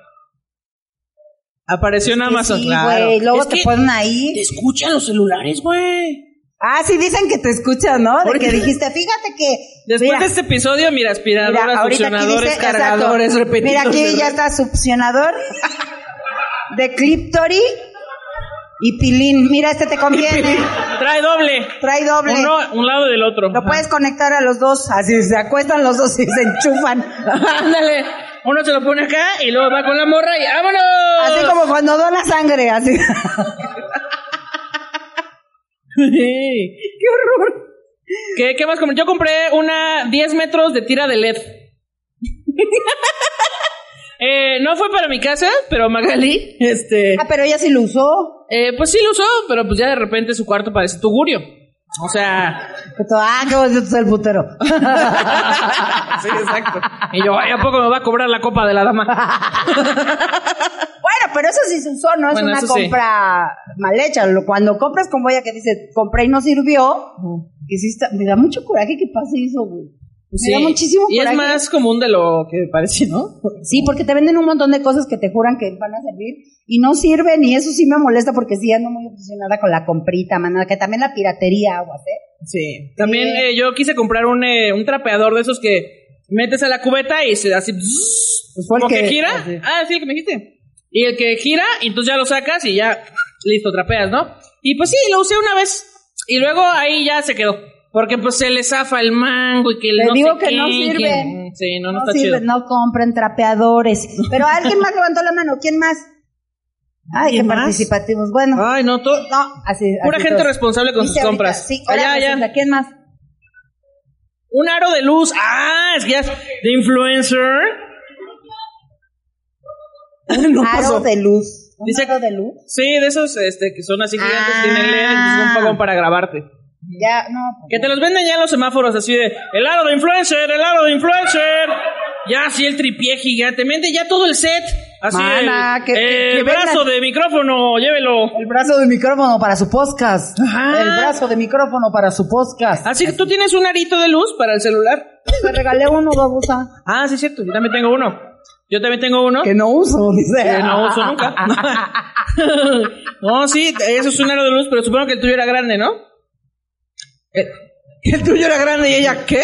Apareció en Amazon. sí, claro. güey. Luego Es te ponen ahí. Te escuchan los celulares, güey. Ah, sí, dicen que te escuchan, ¿no? De que dijiste, fíjate que. Después mira, de este episodio, mira, aspiradoras, mira, succionadores, dice, cargadores, exacto. Mira, repetidores. aquí ya está succionador de Cliptory y Pilín. Mira, este te conviene. Trae doble. Trae doble. Uno, un lado del otro. Lo puedes conectar a los dos, así se acuestan los dos y se enchufan. Ándale. Uno se lo pone acá y luego va con la morra y ¡vámonos! Así como cuando dona sangre, así. ¡Qué horror! ¿Qué, qué más compré? Yo compré una 10 metros de tira de LED. Eh, no fue para mi casa, pero Magali, este, Ah, pero ella sí lo usó. Eh, pues sí lo usó, pero pues ya de repente su cuarto parece tugurio. O sea, Ah, qué bonito es el putero. sí, exacto. Y yo, ay, ¿a poco me va a cobrar la copa de la dama? Bueno, pero eso sí se usó, no es Bueno, una sí. compra mal hecha. Cuando compras con boya que dice, compré y no sirvió, que sí está- me da mucho coraje que pase eso, güey. Me da muchísimo Y es más común de lo que parece, ¿no? Sí, porque te venden un montón de cosas que te juran que van a servir y no sirven y eso sí me molesta porque sí ando muy obsesionada con la comprita, mana, que también la piratería, aguas, ¿eh? Sí. También eh, yo quise comprar un, eh, un trapeador de esos que metes a la cubeta y se así. Pues como que, que- gira. así. Ah, sí, el que me dijiste. Y el que gira, y entonces ya lo sacas y ya, listo, trapeas, ¿no? Y pues sí, lo usé una vez. Y luego ahí ya se quedó. Porque pues se le zafa el mango y que Le no digo sé que no sirve. que- Sí, no, no, No, está sirven, chido. no compren trapeadores. Pero alguien más levantó la mano, ¿quién más? Ay, qué ¿Quién más? participativos. Bueno, Ay, no, todo. no, así. Pura así gente todos. responsable con Dice sus ahorita, compras. Sí, ahora Allá, allá. ¿quién más? Un aro de luz. Ah, es que ya es de influencer. No Aro pasó. de luz. ¿Un Dice- aro de luz? Sí, de esos este, que son así gigantes, Ah. tienen LED, entonces un pagón para grabarte. Ya, no. pues Que te los venden ya en los semáforos así de el aro de influencer, el aro de influencer. Ya así el tripié gigante, vende ya todo el set. Así Mana, el, que- que- el que brazo de micrófono, llévelo. El brazo de micrófono para su podcast. Ajá. El brazo de micrófono para su podcast. Así que tú tienes un arito de luz para el celular. Me regalé uno, babusa. Ah, sí cierto, yo también tengo uno. Yo también tengo uno. Que no uso, dice. Que no uso nunca. no, sí, eso es un aro de luz, pero supongo que el tuyo era grande, ¿no? El, el tuyo era grande y ella, ¿qué?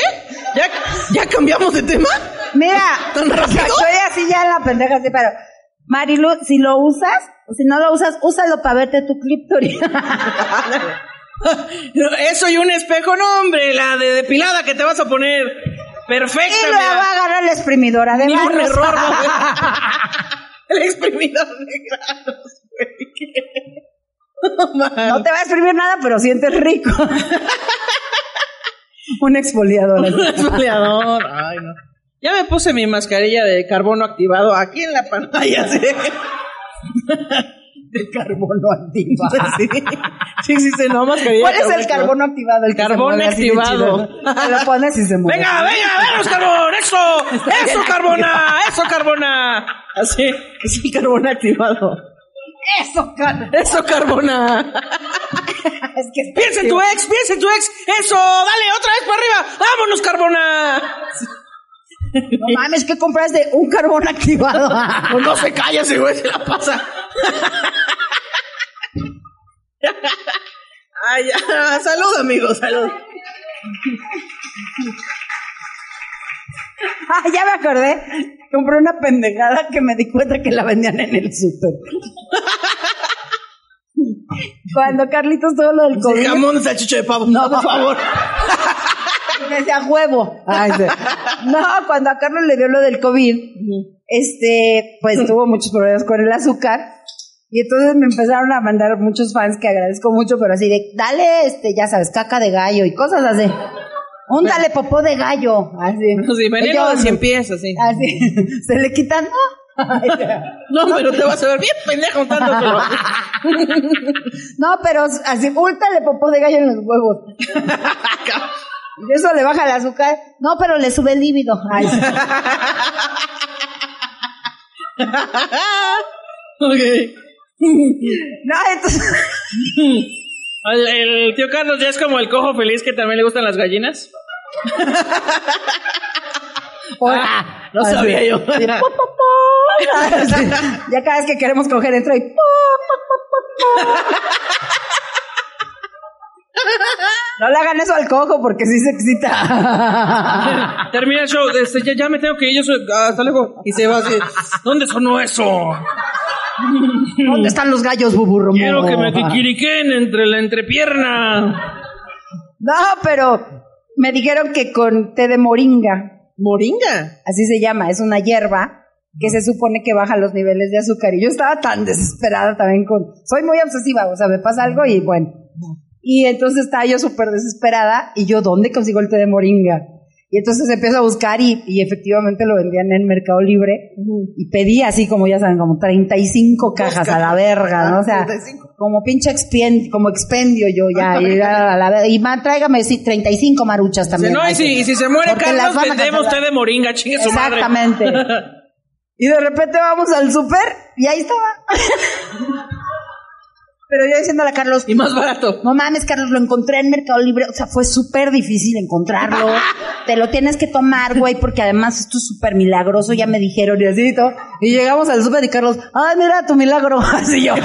¿Ya, ya cambiamos de tema? Mira, ¿Tan rápido? estoy así ya en la pendeja, así, pero. Marilu, si lo usas, o si no lo usas, úsalo para verte tu cliptory. Eso y un espejo, no, hombre, la de depilada que te vas a poner. Perfecta, y luego mira. agarrar la exprimidora de Ni un manos. error. El exprimidor de granos, güey. No, te va a exprimir nada, pero sientes rico. Un exfoliador. Un exfoliador. Ay, no. Ya me puse mi mascarilla de carbono activado aquí en la pantalla. ¿sí? de carbono activado. Sí, sí, sí, sí, no, mascarilla. ¿Cuál es el carbono activado? El de activado. Te lo pones y se mueve. Venga, venga, venos, carbón, eso, eso, carbona, eso, carbona. Así, es el carbón activado. Eso, cara. Eso, carbona. Es que está Piensa en tu ex, piensa en tu ex. Eso, dale, otra vez para arriba. Vámonos, carbona. No mames, ¿qué compraste? Un carbón activado. Pues no se calla ese güey, se la pasa. Ay, ya. Salud, amigo, salud. Ah, ya me acordé. Compré una pendejada que me di cuenta que la vendían en el súper. Cuando Carlitos tuvo lo del COVID, Jamón, de pavo. No. por favor. me decía huevo. Ay, sí. No, cuando a Carlos le dio lo del COVID, este, pues tuvo muchos problemas con el azúcar. Y entonces me empezaron a mandar muchos fans que agradezco mucho, pero así de, dale, este, ya sabes, caca de gallo y cosas así. Un dale popó de gallo, así. Sí, veneno de cien pies, así. Así, se le quitan, ¿no? No, pero te vas a ver bien pendejo untándotelo. No, pero así, últale popó de gallo en los huevos. Y eso le baja el azúcar. No, pero le sube el líbido. Ay, sí. Ok. No, entonces, El, el tío Carlos ya es como el cojo feliz que también le gustan las gallinas. Hola. no sabía yo. Ya cada vez que queremos coger entra y. No le hagan eso al cojo porque sí se excita. Termina el show. este, ya, ya me tengo que ir. Yo soy, ah, hasta luego. Y se va así. ¿Dónde sonó eso? ¿Dónde están los gallos, buburro? Quiero que me kikiriquen entre la entrepierna. No, pero me dijeron que con té de moringa, ¿Moringa? así se llama, es una hierba que se supone que baja los niveles de azúcar. Y yo estaba tan desesperada también con... Soy muy obsesiva, o sea, me pasa algo y bueno. Y entonces estaba yo súper desesperada y yo, ¿dónde consigo el té de moringa? Y entonces empiezo a buscar y, y efectivamente lo vendían en Mercado Libre y pedí así como ya saben, como 35 cajas a la verga, ¿no? O sea, 35. como pinche expien- como expendio yo ya. Y, a la ver- y ma, tráigame sí, 35 maruchas también. no, y si, y si se muere Carlos, vendemos cancelar. de moringa, chingue su madre. Exactamente. Y de repente vamos al súper y ahí estaba. Pero yo diciéndole a Carlos, Y más barato. no mames, Carlos, lo encontré en Mercado Libre. O sea, fue súper difícil encontrarlo. Te lo tienes que tomar, güey, porque además esto es súper milagroso, ya me dijeron y así y todo. Y llegamos al súper y Carlos, ay, mira tu milagro. Así yo.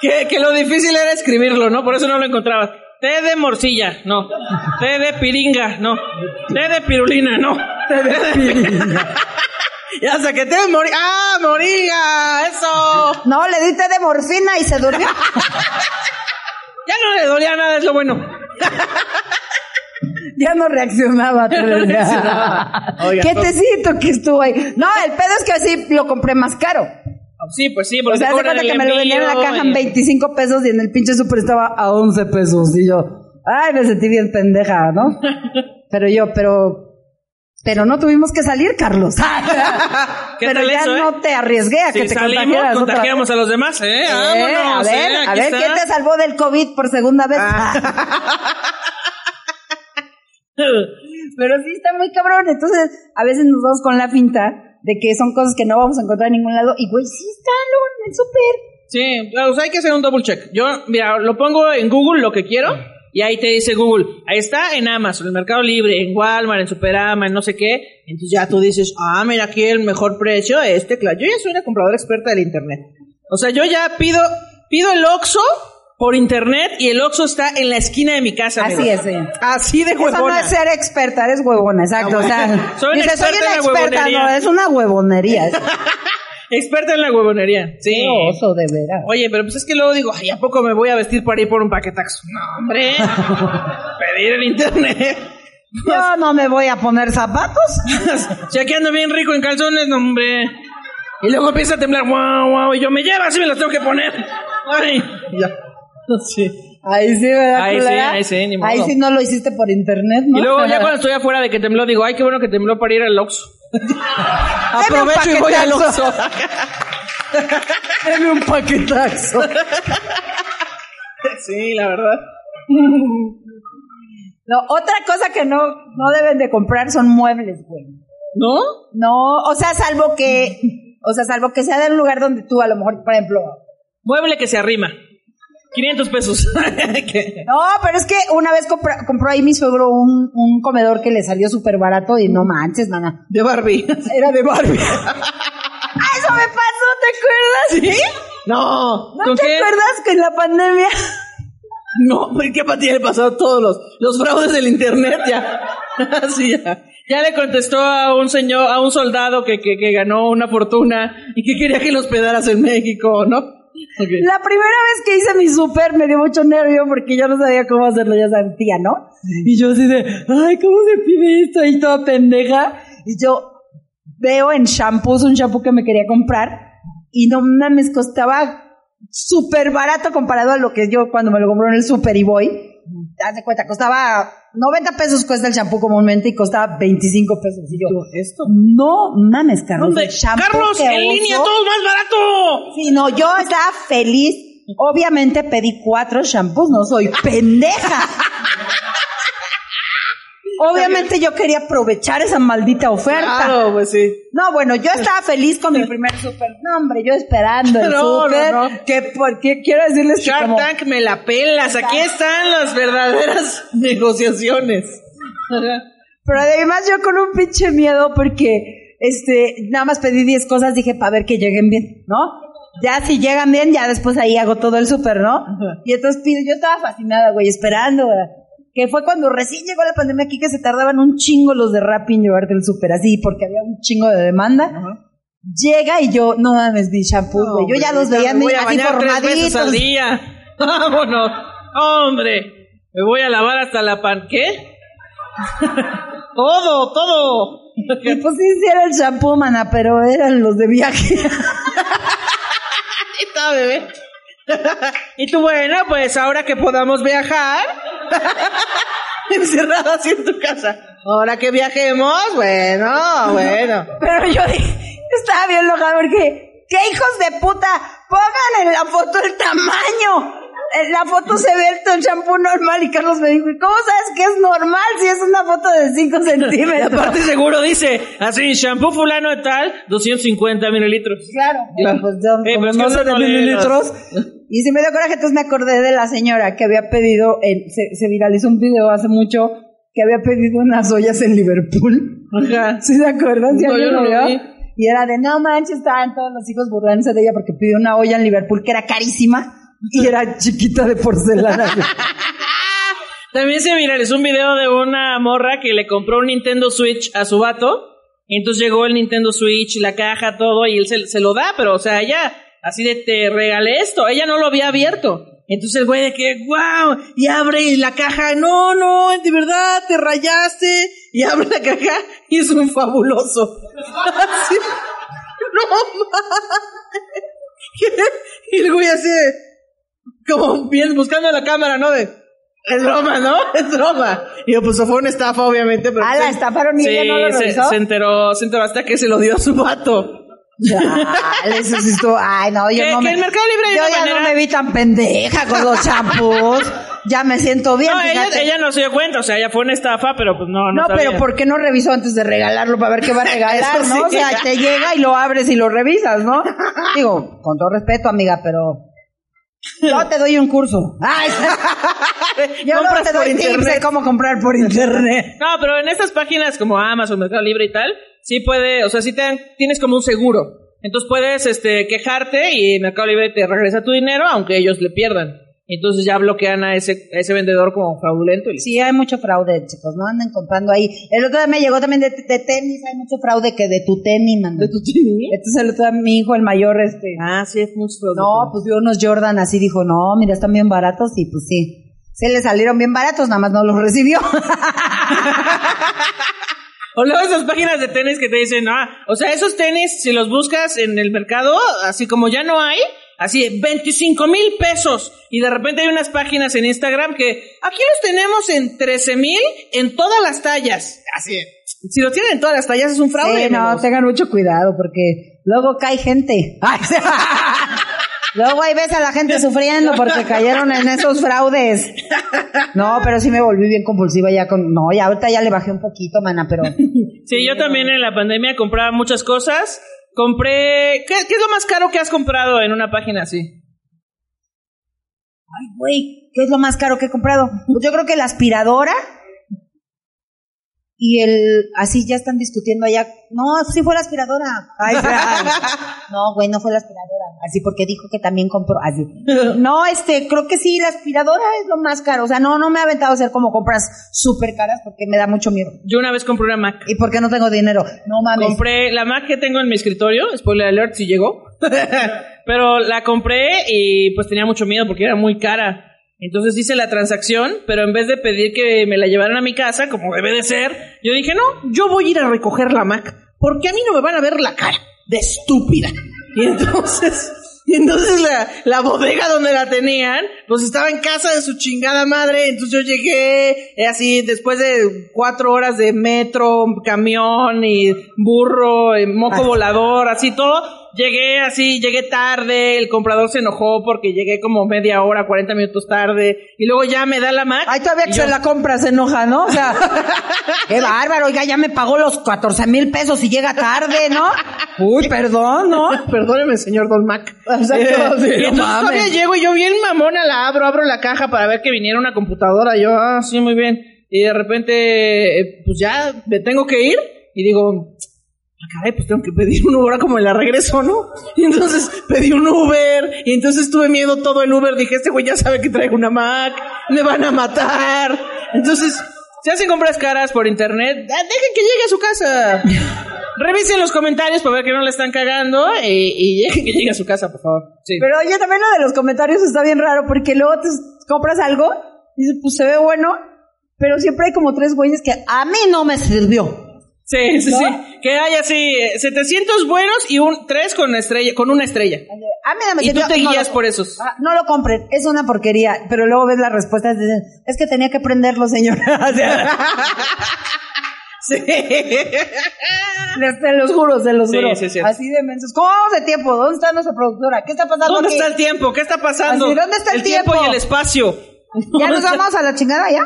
Que, que lo difícil era escribirlo, ¿no? Por eso no lo encontraba. Té de morcilla, no. Té de piringa, no. Té de pirulina, no. Té de piringa. ya saqué té de moringa. ¡Ah, moringa! ¡Eso! No, le di té de morfina y se durmió. Ya no le dolía nada, es lo bueno. ya no reaccionaba. te decía. Oiga, ¿Qué no. tecito que estuvo ahí? No, el pedo es que así lo compré más caro. Sí, pues sí, O porque sea, te cuenta que me lo vendían en la caja en y- 25 pesos y en el pinche súper estaba a 11 pesos. Y yo, ay, me sentí bien pendeja, ¿no? Pero yo, pero... Pero no tuvimos que salir, Carlos. ¿Qué pero ya eso, eh? no te arriesgué a Si que te salimos, contagiaras otra contagiamos a los demás, ¿eh? vez. Vámonos, a ver, ¿eh? a ver, está. ¿quién te salvó del COVID por segunda vez? Pero sí está muy cabrón. Entonces, a veces nos vamos con la finta de que son cosas que no vamos a encontrar en ningún lado. Y güey, sí están en el súper. Sí, o sea, hay que hacer un double check. Yo, mira, lo pongo en Google lo que quiero y ahí te dice Google, ahí está en Amazon, en Mercado Libre, en Walmart, en Superama, en no sé qué. Entonces ya tú dices, ah, mira aquí el mejor precio, este, claro. Yo ya soy una compradora experta del internet. O sea, yo ya pido, pido el Oxxo por internet y el Oxxo está en la esquina de mi casa. Así amigo. es, sí. Así de Eso no huevona. es ser experta, eres huevona, exacto. Ah, o sea. Soy una soy experta una en la experta, no, es una huevonería. Experta en la huevonería. Sí. Qué oso, de veras. Oye, pero pues es que luego digo, ay, ¿a poco me voy a vestir para ir por un paquetaxo? No, hombre. Pedir en internet. Yo no me voy a poner zapatos. si aquí ando bien rico en calzones, no, hombre. Y luego empieza a temblar, guau, guau, y yo me lleva, así me los tengo que poner. Ay, ya. Sí. Ahí sí, ¿verdad, Ahí sí, ahí sí, ni modo. Ahí sí no lo hiciste por internet, ¿no? Y luego ya cuando estoy afuera de que tembló, digo, ay, qué bueno que tembló para ir al Oxxo. Aprovecho y voy al paquetazo. Oxxo. Deme un paquetazo. sí, la verdad. No, otra cosa que no, no deben de comprar son muebles, güey. ¿No? No, o sea, salvo que O sea, salvo que sea de un lugar donde tú, a lo mejor, por ejemplo. Mueble que se arrima. 500 pesos. No, pero es que una vez compra- compró ahí mi suegro un, un comedor que le salió súper barato y no manches, mana. de Barbie. Era de Barbie. ¡Ah, eso me pasó! ¿Te acuerdas? ¿Sí? No. ¿No ¿Con te qué? acuerdas que en la pandemia? No, qué ti le pasó a todos los, los fraudes del internet ya. Así ya. Ya le contestó a un señor, a un soldado que, que, que ganó una fortuna y que quería que lo hospedaras en México, ¿no? La primera vez que hice mi súper me dio mucho nervio porque yo no sabía cómo hacerlo, ya sentía, ¿no? Y yo así de, ay, ¿cómo se pide esto? Ahí toda pendeja. Y yo veo en shampoos un shampoo que me quería comprar y no mames, costaba súper barato comparado a lo que yo cuando me lo compró en el super y voy. Haz de cuenta, costaba 90 pesos cuesta el shampoo comúnmente y costaba 25 pesos. Y yo, ¿Esto? no mames, Carlos. ¿Dónde? Carlos, que en línea, todo más barato. Sí, no, yo estaba feliz. Obviamente pedí cuatro shampoos, no soy pendeja. Obviamente yo quería aprovechar esa maldita oferta. Claro, pues sí. No, bueno, yo estaba feliz con mi primer super. No, hombre, yo esperando el No, super. no, no. Que porque quiero decirles que Shark como- Tank me la pelas. Aquí están las verdaderas negociaciones. Pero además yo con un pinche miedo porque este nada más pedí 10 cosas, dije para ver que lleguen bien, ¿no? Ya si llegan bien, ya después ahí hago todo el súper, ¿no? Y entonces pido, yo estaba fascinada, güey, esperando, güey. Que fue cuando recién llegó la pandemia aquí que se tardaban un chingo los de Rappi en llevarte el súper así, porque había un chingo de demanda. Llega y yo, no mames, mi shampoo, güey. yo ya los veía me voy a así bañar tres veces al formaditos. día. Vámonos. Hombre, me voy a lavar hasta la pan... ¿Qué? todo, todo. Y pues sí, sí era el shampoo, mana, pero eran los de viaje. Está, bebé. y tú, bueno, pues ahora que podamos viajar, encerrado así en tu casa. Ahora que viajemos, bueno, bueno. Pero yo dije, estaba bien enojada porque, ¿qué hijos de puta? Pongan en la foto el tamaño. En la foto se ve el shampoo normal y Carlos me dijo, ¿y cómo sabes que es normal si es una foto de 5 Y centímetros? aparte seguro dice, así, shampoo fulano de tal, 250 mililitros. Claro, Claro. pues yo Eh, como pero es que no sé eso de mililitros. Y si me dio coraje, entonces me acordé de la señora que había pedido, en- se, se viralizó un video hace mucho, que había pedido unas ollas en Liverpool. Ajá. ¿Sí se acuerdan? ¿Sí No, alguien yo no lo lo vio? vi. Y era de, no manches, estaban todos los hijos burlándose de ella porque pidió una olla en Liverpool que era carísima y era chiquita de porcelana. También se viralizó un video de una morra que le compró un Nintendo Switch a su vato. Y entonces llegó el Nintendo Switch, la caja, todo, y él se, se lo da, pero o sea, ella así de te regalé esto, ella no lo había abierto. Entonces el güey de que, wow, y abre la caja, no, no, de verdad, te rayaste, y abre la caja, y es un fabuloso. Así, no mames. Y el güey así, de- como bien buscando la cámara, ¿no? De, es broma, ¿no? Es broma. Y yo, pues fue una estafa, obviamente, pero... Ah, la pues, estafaron y sí, ella no lo se, se enteró, se enteró hasta que se lo dio a su vato. Chale, eso sí estuvo- Ay, no, yo Que- no que me... el Mercado Libre yo ya manera- no me vi tan pendeja con los champús. Ya me siento bien, No, ella, no se dio cuenta, o sea, ella fue una estafa, pero pues no, no No, pero. ¿por qué no revisó antes de regalarlo para ver qué va a regalar, no? O sea, te llega y lo abres y lo revisas, ¿no? Digo, con todo respeto, amiga, pero yo te doy un curso. Ay, yo no te doy tips de cómo comprar por internet. No, pero en estas páginas como Amazon, Mercado Libre y tal, sí puede, o sea, sí te dan- tienes como un seguro. Entonces puedes este, quejarte y Mercado Libre te regresa tu dinero, aunque ellos le pierdan. Entonces ya bloquean a ese, a ese vendedor como fraudulento. Y Sí, hay mucho fraude, chicos, no anden comprando ahí. El otro día me llegó también de, de tenis, hay mucho fraude que de tu tenis, man. ¿De tu tenis? Entonces el otro día mi hijo, el mayor, este... Ah, sí, es mucho fraude. No, pues vio unos Jordan así, dijo, no, mira, están bien baratos y pues sí. Se le salieron bien baratos, nada más no los recibió. O luego esas páginas de tenis que te dicen, ah, o sea, esos tenis, si los buscas en el mercado, así como ya no hay, así, 25 mil pesos. Y de repente hay unas páginas en Instagram que aquí los tenemos en 13 mil en todas las tallas. Así, si los tienen en todas las tallas es un fraude. Sí, no, tengan mucho cuidado porque luego cae gente. Luego ahí ves a la gente sufriendo porque cayeron en esos fraudes. No, pero sí me volví bien compulsiva ya con... No, ya ahorita ya le bajé un poquito, mana, pero... Sí, yo también en la pandemia compraba muchas cosas Compré... ¿qué, qué es lo más caro que has comprado en una página así? Ay, güey, ¿qué es lo más caro que he comprado? Pues yo creo que la aspiradora y el... Así ya están discutiendo allá. No, sí fue la aspiradora. Ay, ay. No, güey, no fue la aspiradora. Así porque dijo que también compró. Así. No, este, creo que sí, la aspiradora es lo más caro. O sea, no, no me ha aventado a hacer como compras súper caras porque me da mucho miedo. Yo una vez compré una Mac. Y porque no tengo dinero. No mames. Compré la Mac que tengo en mi escritorio, spoiler alert, si llegó. pero la compré y pues tenía mucho miedo porque era muy cara. Entonces hice la transacción, pero en vez de pedir que me la llevaran a mi casa, como debe de ser, yo dije, no, yo voy a ir a recoger la Mac, porque a mí no me van a ver la cara de estúpida. Y entonces, y entonces la, la bodega donde la tenían, pues estaba en casa de su chingada madre, entonces yo llegué eh, así después de cuatro horas de metro, camión y burro, y moco volador, así todo. Llegué así, llegué tarde, el comprador se enojó porque llegué como media hora, 40 minutos tarde, y luego ya me da la Mac. Ay, todavía que y se la compra se enoja, ¿no? O sea, qué bárbaro, oiga, ya me pagó los 14 mil pesos y llega tarde, ¿no? Uy, perdón, ¿no? Perdóneme, señor Don Mac. Exacto, sí, y no entonces mames. todavía llego y yo bien mamona la abro, abro la caja para ver que viniera una computadora. Yo, ah, sí, muy bien. Y de repente, eh, pues ya me tengo que ir. Y digo, caray, pues tengo que pedir un Uber como en la regreso, ¿no? Y entonces pedí un Uber. Y entonces tuve miedo todo en Uber. Dije, este güey ya sabe que traigo una Mac. Me van a matar. Entonces, si hacen compras caras por internet, ah, dejen que llegue a su casa. Revisen los comentarios para ver que no le están cagando y, y dejen que llegue a su casa, por favor. Sí. Pero oye, también lo de los comentarios está bien raro porque luego te compras algo y dices, pues se ve bueno, pero siempre hay como tres güeyes que a mí no me sirvió. Sí, sí, ¿No? sí. Que hay así eh, 700 buenos y un 3 con estrella, con una estrella. A mí no me Y tú te guías por esos. Ah, no lo compren, es una porquería, pero luego ves las respuestas y dicen, es que tenía que prenderlo, señor. O sea, Sí. les- se los juro, se los Sí, juro. sí, cierto. Así de mensos. ¿Cómo vamos de tiempo? ¿Dónde está nuestra productora? ¿Qué está pasando ¿Dónde aquí? está el tiempo? ¿Qué está pasando? Así, ¿dónde está el tiempo? tiempo? y el espacio. ¿Ya nos vamos a la chingada ya?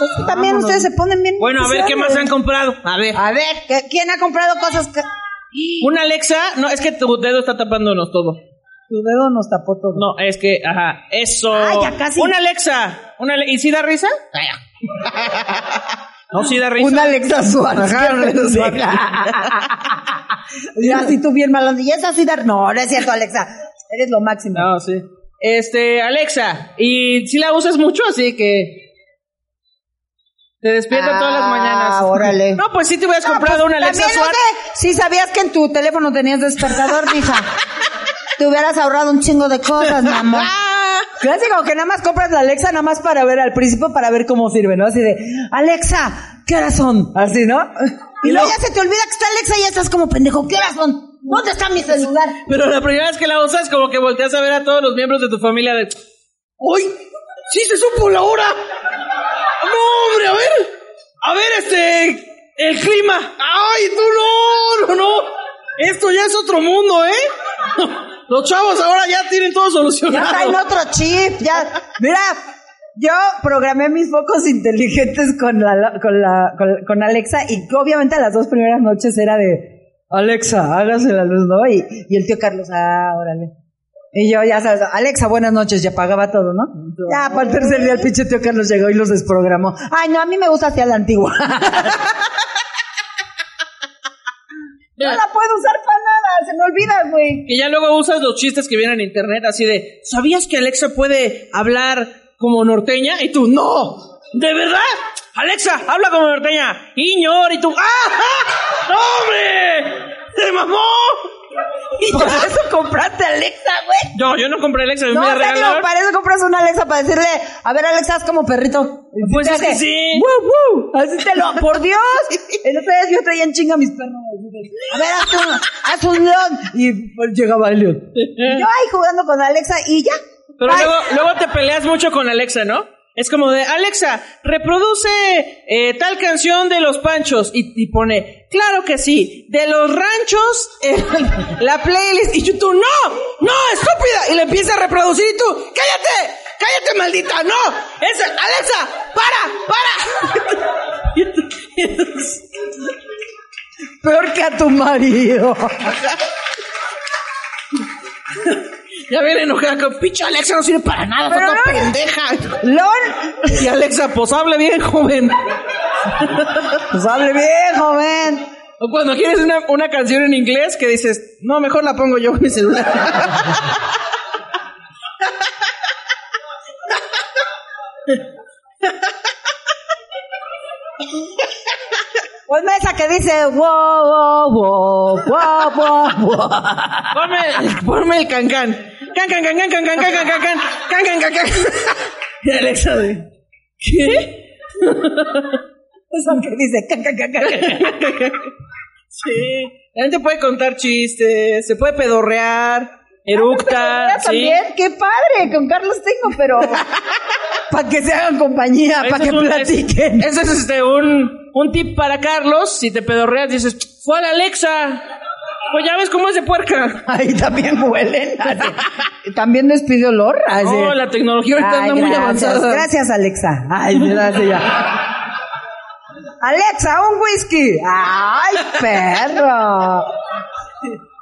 Es que también ustedes se ponen bien. Bueno, a ver qué más han comprado. A ver. A ver, ¿qué- ¿quién ha comprado cosas que... Una Alexa, no, es que tu dedo está tapándonos todo. Tu dedo nos tapó todo. No, es que, ajá, eso. Ah, ya casi. Una Alexa. Una, ¿Y si da risa? No, si da risa. Una Alexa Suárez. ya, si tú bien malandro. Y esa sí da... No, no es cierto, Alexa. Eres lo máximo. No, sí. Este, Alexa, ¿y si la usas mucho? Así que... Te despierta Ah, todas las mañanas. órale. No, pues sí te hubieras comprado una Alexa sé si sabías que en tu teléfono tenías despertador, mija. Te hubieras ahorrado un chingo de cosas. Ah, Clásico, que nada más compras la Alexa nada más para ver al príncipe, para ver cómo sirve, ¿no? Así de, Alexa, ¿qué horas son? Así, ¿no? Y luego ya se te olvida que está Alexa y ya estás como pendejo, ¿qué horas son? ¿Dónde está mi celular? Pero la primera vez que la usas, como que volteas a ver a todos los miembros de tu familia de... ¡Uy! ¡Sí se supo la hora! ¡No, hombre! A ver. A ver, este... El clima. ¡Ay, tú no! ¡No, no! Esto ya es otro mundo, ¿eh? Los chavos ahora ya tienen todo Ya solucionado. traen otro chip, ya. Mira, yo programé mis focos inteligentes con la, con la, con, con Alexa y obviamente las dos primeras noches era de Alexa, hágase la luz, ¿no? Y el tío Carlos, ah, órale. Y yo, ya sabes, Alexa, buenas noches, ya pagaba todo, ¿no? Ya, para el tercer día el pinche tío Carlos llegó y los desprogramó. Ay, no, a mí me gusta así a la antigua. no la puedo usar para nada, se me olvida, güey. Que ya luego usas los chistes que vienen en internet así de, ¿sabías que Alexa puede hablar como norteña? Y tú, no, ¿de verdad? Alexa, habla como norteña. Iñor, y tú, ¡ah! ¡No, hombre! ¡Se mamó! Y Por eso compraste Alexa, güey. No, yo no compré Alexa, No, me la regalaron. para eso compras una Alexa para decirle, a ver, Alexa, haz como perrito. Pues es que sí. "Woo, woo". Así te lo, por Dios. El otro día yo traía en chinga a mis perros. A ver, haz un, haz un león. Y pues, llegaba el león. Y yo ahí jugando con Alexa y ya. Pero Ay, luego, luego te peleas mucho con Alexa, ¿no? Es como de, Alexa, reproduce eh, tal canción de los panchos. Y, y pone, claro que sí, de los ranchos, eh, la playlist. Y tú, no, no, estúpida. Y le empieza a reproducir y tú, cállate, cállate, maldita, no. Es, Alexa, para, para. Peor que a tu marido. Ya viene enojada con pinche Alexa, no sirve para nada, Pero toda pendeja. LOL. Y Alexa, pues hable bien, joven. Pues hable bien, joven. O cuando quieres una, una canción en inglés que dices, no, mejor la pongo yo en mi celular. Ponme esa que dice wow, wow, wow, wow, wow, wow. Ponme, ponme el cancán. Can, can, can, can, can, can, can, can, can, can, can, can, can, can. Y Alexa de, ¿qué? Esa que dice ca, ca, ca, ca, ca. Sí. La gente puede contar chistes, se puede pedorrear, eructa. Sí. también, qué padre, con Carlos tengo, pero para que se hagan compañía, para que es un- platiquen. es- Ese es este, un, un tip para Carlos. Si te pedorreas, dices, fue a la Alexa. Pues ya ves cómo es de puerca. Ahí también huelen. También despidió olor. así. Oh, la tecnología ahorita Ay, anda muy avanzada. Gracias, Alexa. Ay, gracias ya. Alexa, un whisky. Ay, perro.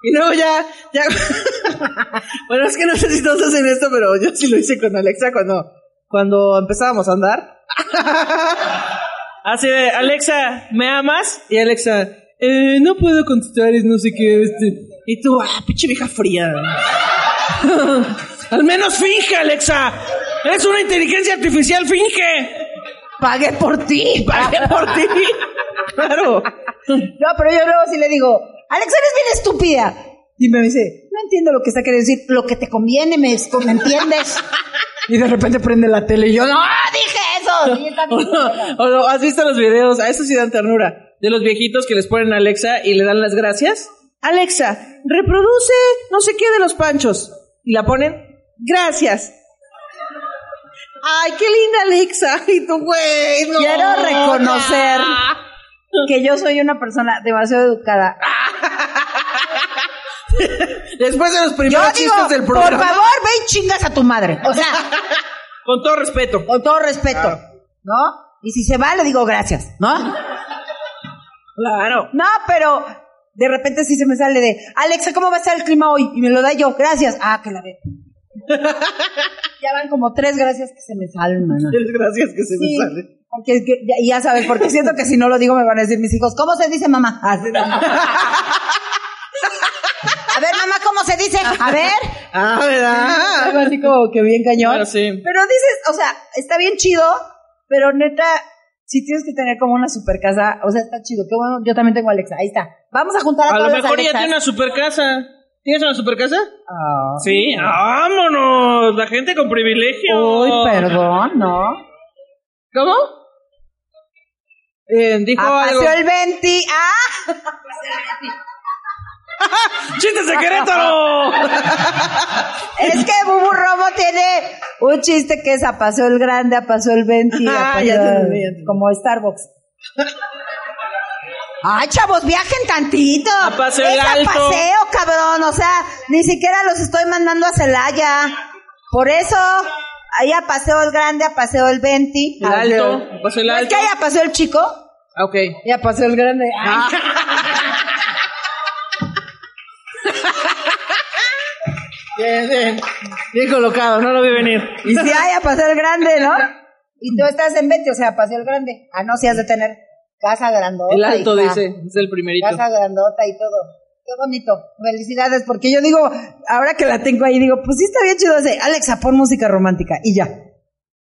Y luego ya, ya. bueno, es que no sé si todos hacen esto, pero yo sí lo hice con Alexa cuando, cuando empezábamos a andar. Así de, Alexa, ¿me amas? Y Alexa, eh, no puedo contestar, es no sé qué, este. Y tú, ah, pinche vieja fría. Al menos finge, Alexa. Es una inteligencia artificial, finge. Pagué por ti. Pagué por ti. Claro. No, pero yo luego sí le digo, Alexa, eres bien estúpida. Y me dice, no entiendo lo que está queriendo decir, lo que te conviene, ¿me, me entiendes? Y de repente prende la tele y yo, no, dije o ¿Has visto los videos? A eso sí dan ternura. De los viejitos que les ponen a Alexa y le dan las gracias. Alexa, reproduce no sé qué de los panchos. Y la ponen, gracias. Ay, qué linda Alexa. Y tú, güey, no. Quiero reconocer que yo soy una persona demasiado educada. Después de los Yo primeros digo, chistes del por programa. favor, ve y chingas a tu madre. O sea, Con todo respeto. con todo respeto, ¿no? Y si se va, le digo gracias, ¿no? Claro. No, pero de repente sí se me sale de, Alexa, ¿cómo va a estar el clima hoy? Y me lo da yo, gracias. Ah, que la ve. ya van como tres gracias que se me salen, mano. Gracias que se Sí, me sale. porque es que, ya, ya sabes, porque siento que si no lo digo me van a decir mis hijos, ¿cómo se dice mamá? De- A ver, mamá, ¿cómo se dice? A ver. Ah, ¿verdad? Algo así como que bien cañón. Bueno, sí. Pero dices, o sea, está bien chido, pero neta, si tienes que tener como una super casa, o sea, está chido. Qué bueno, yo también tengo Alexa, ahí está. Vamos a juntar a, A lo todas las mejor ya tiene una super casa. ¿Tienes una super casa? Ah. Sí, vámonos, la gente con privilegio. Uy, perdón, ¿no? ¿Cómo? Eh, dijo algo. Apació el 20. ¡Ah! ¡Chistes de Querétaro! Es que Bubu Romo tiene un chiste que es apasó el grande, apasó el 20. Ah, apasó- ya entendí. Como Starbucks. Ay, chavos, viajen tantito. A Paseo el es a Alto. paseo, cabrón. O sea, ni siquiera los estoy mandando a Celaya. Por eso, ahí a paseo el grande, a paseo el 20. El alto, a Paseo el ¿No es Alto. que ahí a paseo el chico? Ah, Ok. Y a paseo el grande. Ah. Bien, bien. Bien colocado, no lo vi venir. Y si hay a paseo el grande, ¿no? Y tú estás en 20, o sea, paseo el grande. Ah, no, si has de tener casa grandota. El alto dice, es el primerito. Casa grandota y todo. Qué bonito. Felicidades, porque yo digo, ahora que la tengo ahí, digo, pues sí está bien chido ese. Alexa, pon música romántica y ya.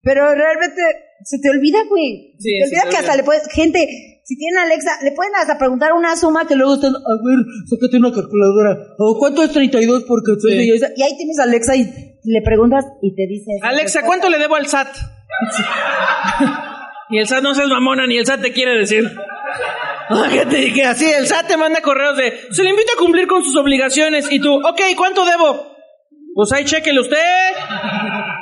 Pero realmente se te olvida, güey. Sí, se te se olvida te que hasta le puedes, gente, si tienen Alexa, le pueden hasta preguntar una suma que luego están, a ver, sácate una calculadora. O cuánto es 32 porque Sí. y ahí tienes a Alexa y le preguntas y te dice. Alexa, respuesta. ¿cuánto le debo al SAT? y el SAT no seas mamona, ni el SAT te quiere decir. Que te- que así, el SAT te manda correos de, se le invita a cumplir con sus obligaciones, y tú, ok, ¿cuánto debo? Pues ahí chequele usted.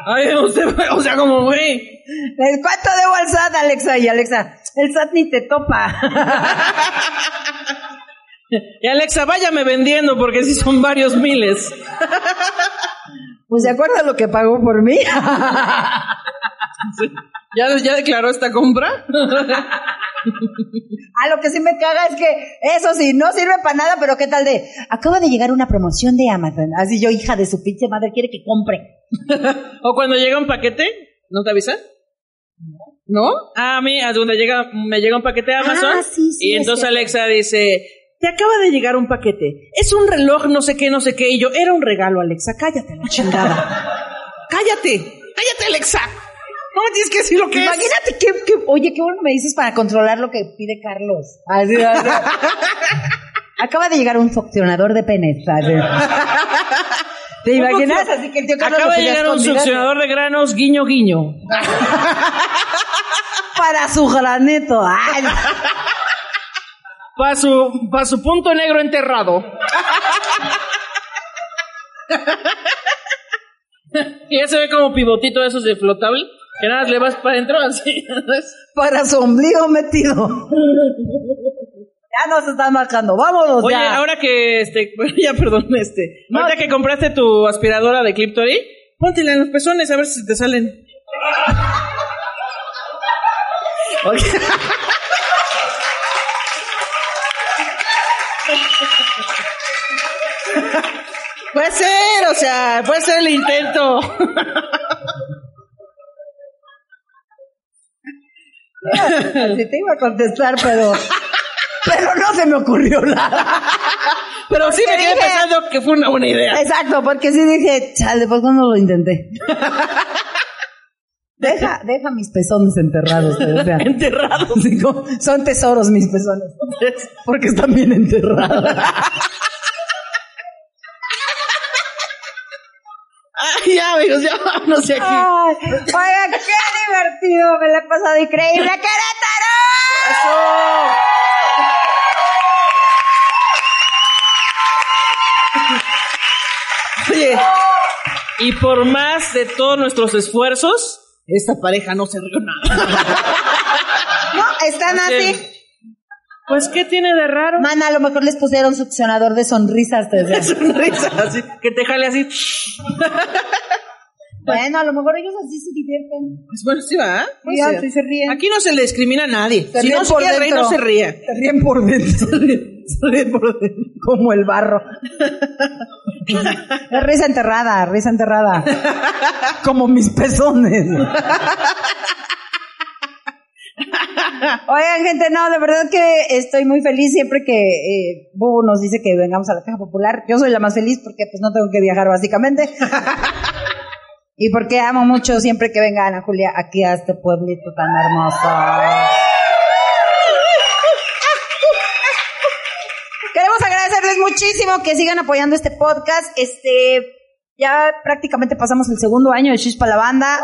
Ay, usted, o sea, como, güey. ¿El ¿Cuánto debo al SAT, Alexa? Y Alexa, el SAT ni te topa. Y Alexa, váyame vendiendo, porque sí son varios miles. pues, ¿se acuerda lo que pagó por mí? ¿Ya, ya declaró esta compra? Ah, lo que sí me caga es que eso sí, no sirve para nada, pero ¿qué tal de? Acaba de llegar una promoción de Amazon. Así yo, hija de su pinche madre, quiere que compre. O cuando llega un paquete, ¿no te avisa? ¿No? Ah, a mí, a donde llega, me llega un paquete de Amazon. Ah, sí, sí, y es entonces. Alexa dice, te acaba de llegar un paquete. Es un reloj, no sé qué, no sé qué. Y yo, era un regalo, Alexa, cállate la chingada. cállate, cállate, Alexa. No me tienes que decir lo que es. Imagínate qué, qué- oye, qué bueno me dices para controlar lo que pide Carlos. Así, así. Acaba de llegar un succionador de penes. ¿Te imaginas? Así que el tío Carlos Acaba de llegar un succionador de granos, guiño, guiño. para su granito. Ay, Para su, pa' su punto negro enterrado. y ya se ve como pivotito de esos de flotable. Que nada le vas para adentro así. para su ombligo metido. Ya nos están marcando. Vámonos Oye, ya. ahora que este, bueno, ya perdón, este, No. ahorita que compraste tu aspiradora de Cliptory, póntela en los pezones a ver si te salen. Oye. Puede ser, o sea, puede ser el intento. Sí te iba a contestar, pero... Pero no se me ocurrió nada. Pero sí me quedé dije- pensando que fue una buena idea. Exacto, porque sí dije, chale, ¿por qué no lo intenté? Deja, deja mis pezones enterrados, o sea. Enterrado. Sí, como- son tesoros mis pezones. Porque están bien enterrados. Ay, ya, amigos, ya vámonos de aquí. Ay, oiga, qué divertido, me la he pasado increíble. ¡Querétaro! Oye, y por más de todos nuestros esfuerzos, esta pareja no se rió nada. No, están así. Pues, ¿qué tiene de raro? Man, a lo mejor les pusieron succionador de sonrisas. desde- Sonrisa, así, que te jale así. Bueno, a lo mejor ellos así se divierten. Pues bueno, sí va. Puede Sí, ser. así se ríen. Aquí no se le discrimina a nadie. Se si no se quiere reír, no se ría. Se ríen por dentro. Por dentro. Como el barro. Es risa enterrada, risa enterrada. Como mis pezones. Oigan, gente, no, de verdad que estoy muy feliz siempre que eh, Bubu nos dice que vengamos a la Caja Popular. Yo soy la más feliz porque pues no tengo que viajar básicamente. y porque amo mucho siempre que venga Ana Julia aquí a este pueblito tan hermoso. Muchísimo que sigan apoyando este podcast. Este, ya prácticamente pasamos el segundo año de Chispa la Banda.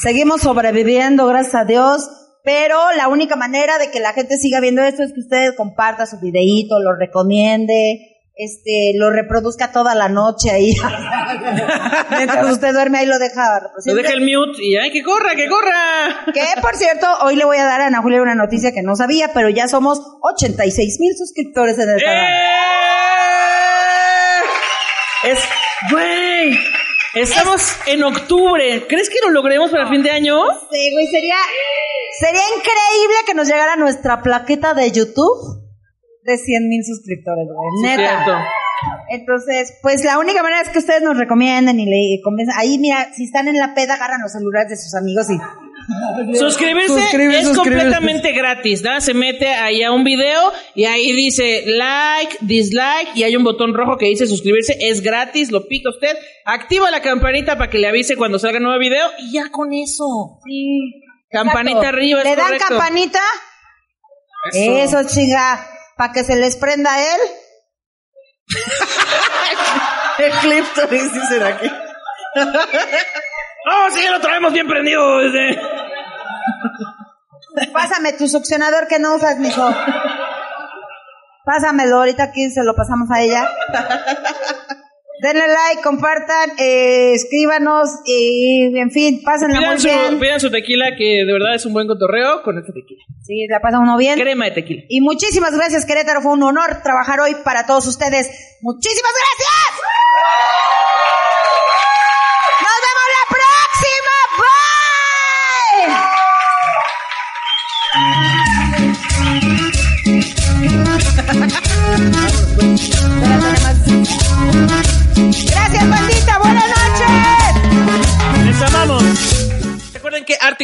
Seguimos sobreviviendo, gracias a Dios. Pero la única manera de que la gente siga viendo esto es que usted comparta su videíto, lo recomiende, este, lo reproduzca toda la noche ahí. Mientras usted duerme ahí lo deja. Se deja el mute y ¡ay, que corra, que corra! Que por cierto, hoy le voy a dar a Ana Julia una noticia que no sabía, pero ya somos 86 mil suscriptores en el canal. ¡Eh! Es, güey, estamos en octubre. ¿Crees que lo logremos para fin de año? Sí, güey, sería, sería increíble que nos llegara nuestra plaqueta de YouTube de 100 mil suscriptores, güey. Neta. Cierto. Entonces, pues la única manera es que ustedes nos recomienden y le convenzan. Ahí, mira, si están en la peda, agarran los celulares de sus amigos y Suscribirse Suscribir, es completamente gratis, ¿no? Se mete ahí a un video y ahí dice like, dislike y hay un botón rojo que dice suscribirse. Es gratis, lo pica usted. Activa la campanita para que le avise cuando salga nuevo video y ya con eso. Sí. Campanita Exacto. arriba, es Le dan correcto. campanita. Eso, chinga. Para que se les prenda a él. El clip dicen aquí. ¡Oh, sí, ya lo traemos bien prendido desde... Pásame tu succionador que no usas, mijo. Pásamelo, ahorita aquí se lo pasamos a ella denle like, compartan, eh, escríbanos y, en fin, pásenla pidan muy su. Pidan su tequila, que de verdad es un buen cotorreo con este tequila. Sí, la pasa uno bien. Crema de tequila. Y muchísimas gracias, Querétaro. Fue un honor trabajar hoy para todos ustedes. ¡Muchísimas gracias! ¡Nos vemos la próxima! ¡Bye!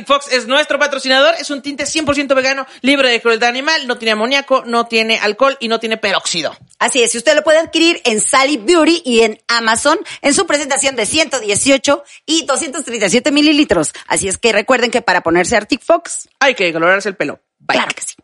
Fox es nuestro patrocinador. Es un tinte 100% vegano, libre de crueldad animal, no tiene amoníaco, no tiene alcohol y no tiene peróxido. Así es, y usted lo puede adquirir en Sally Beauty y en Amazon en su presentación de 118 y 237 mililitros. Así es que recuerden que para ponerse Arctic Fox, Hay que colorarse el pelo. Bye. claro que sí.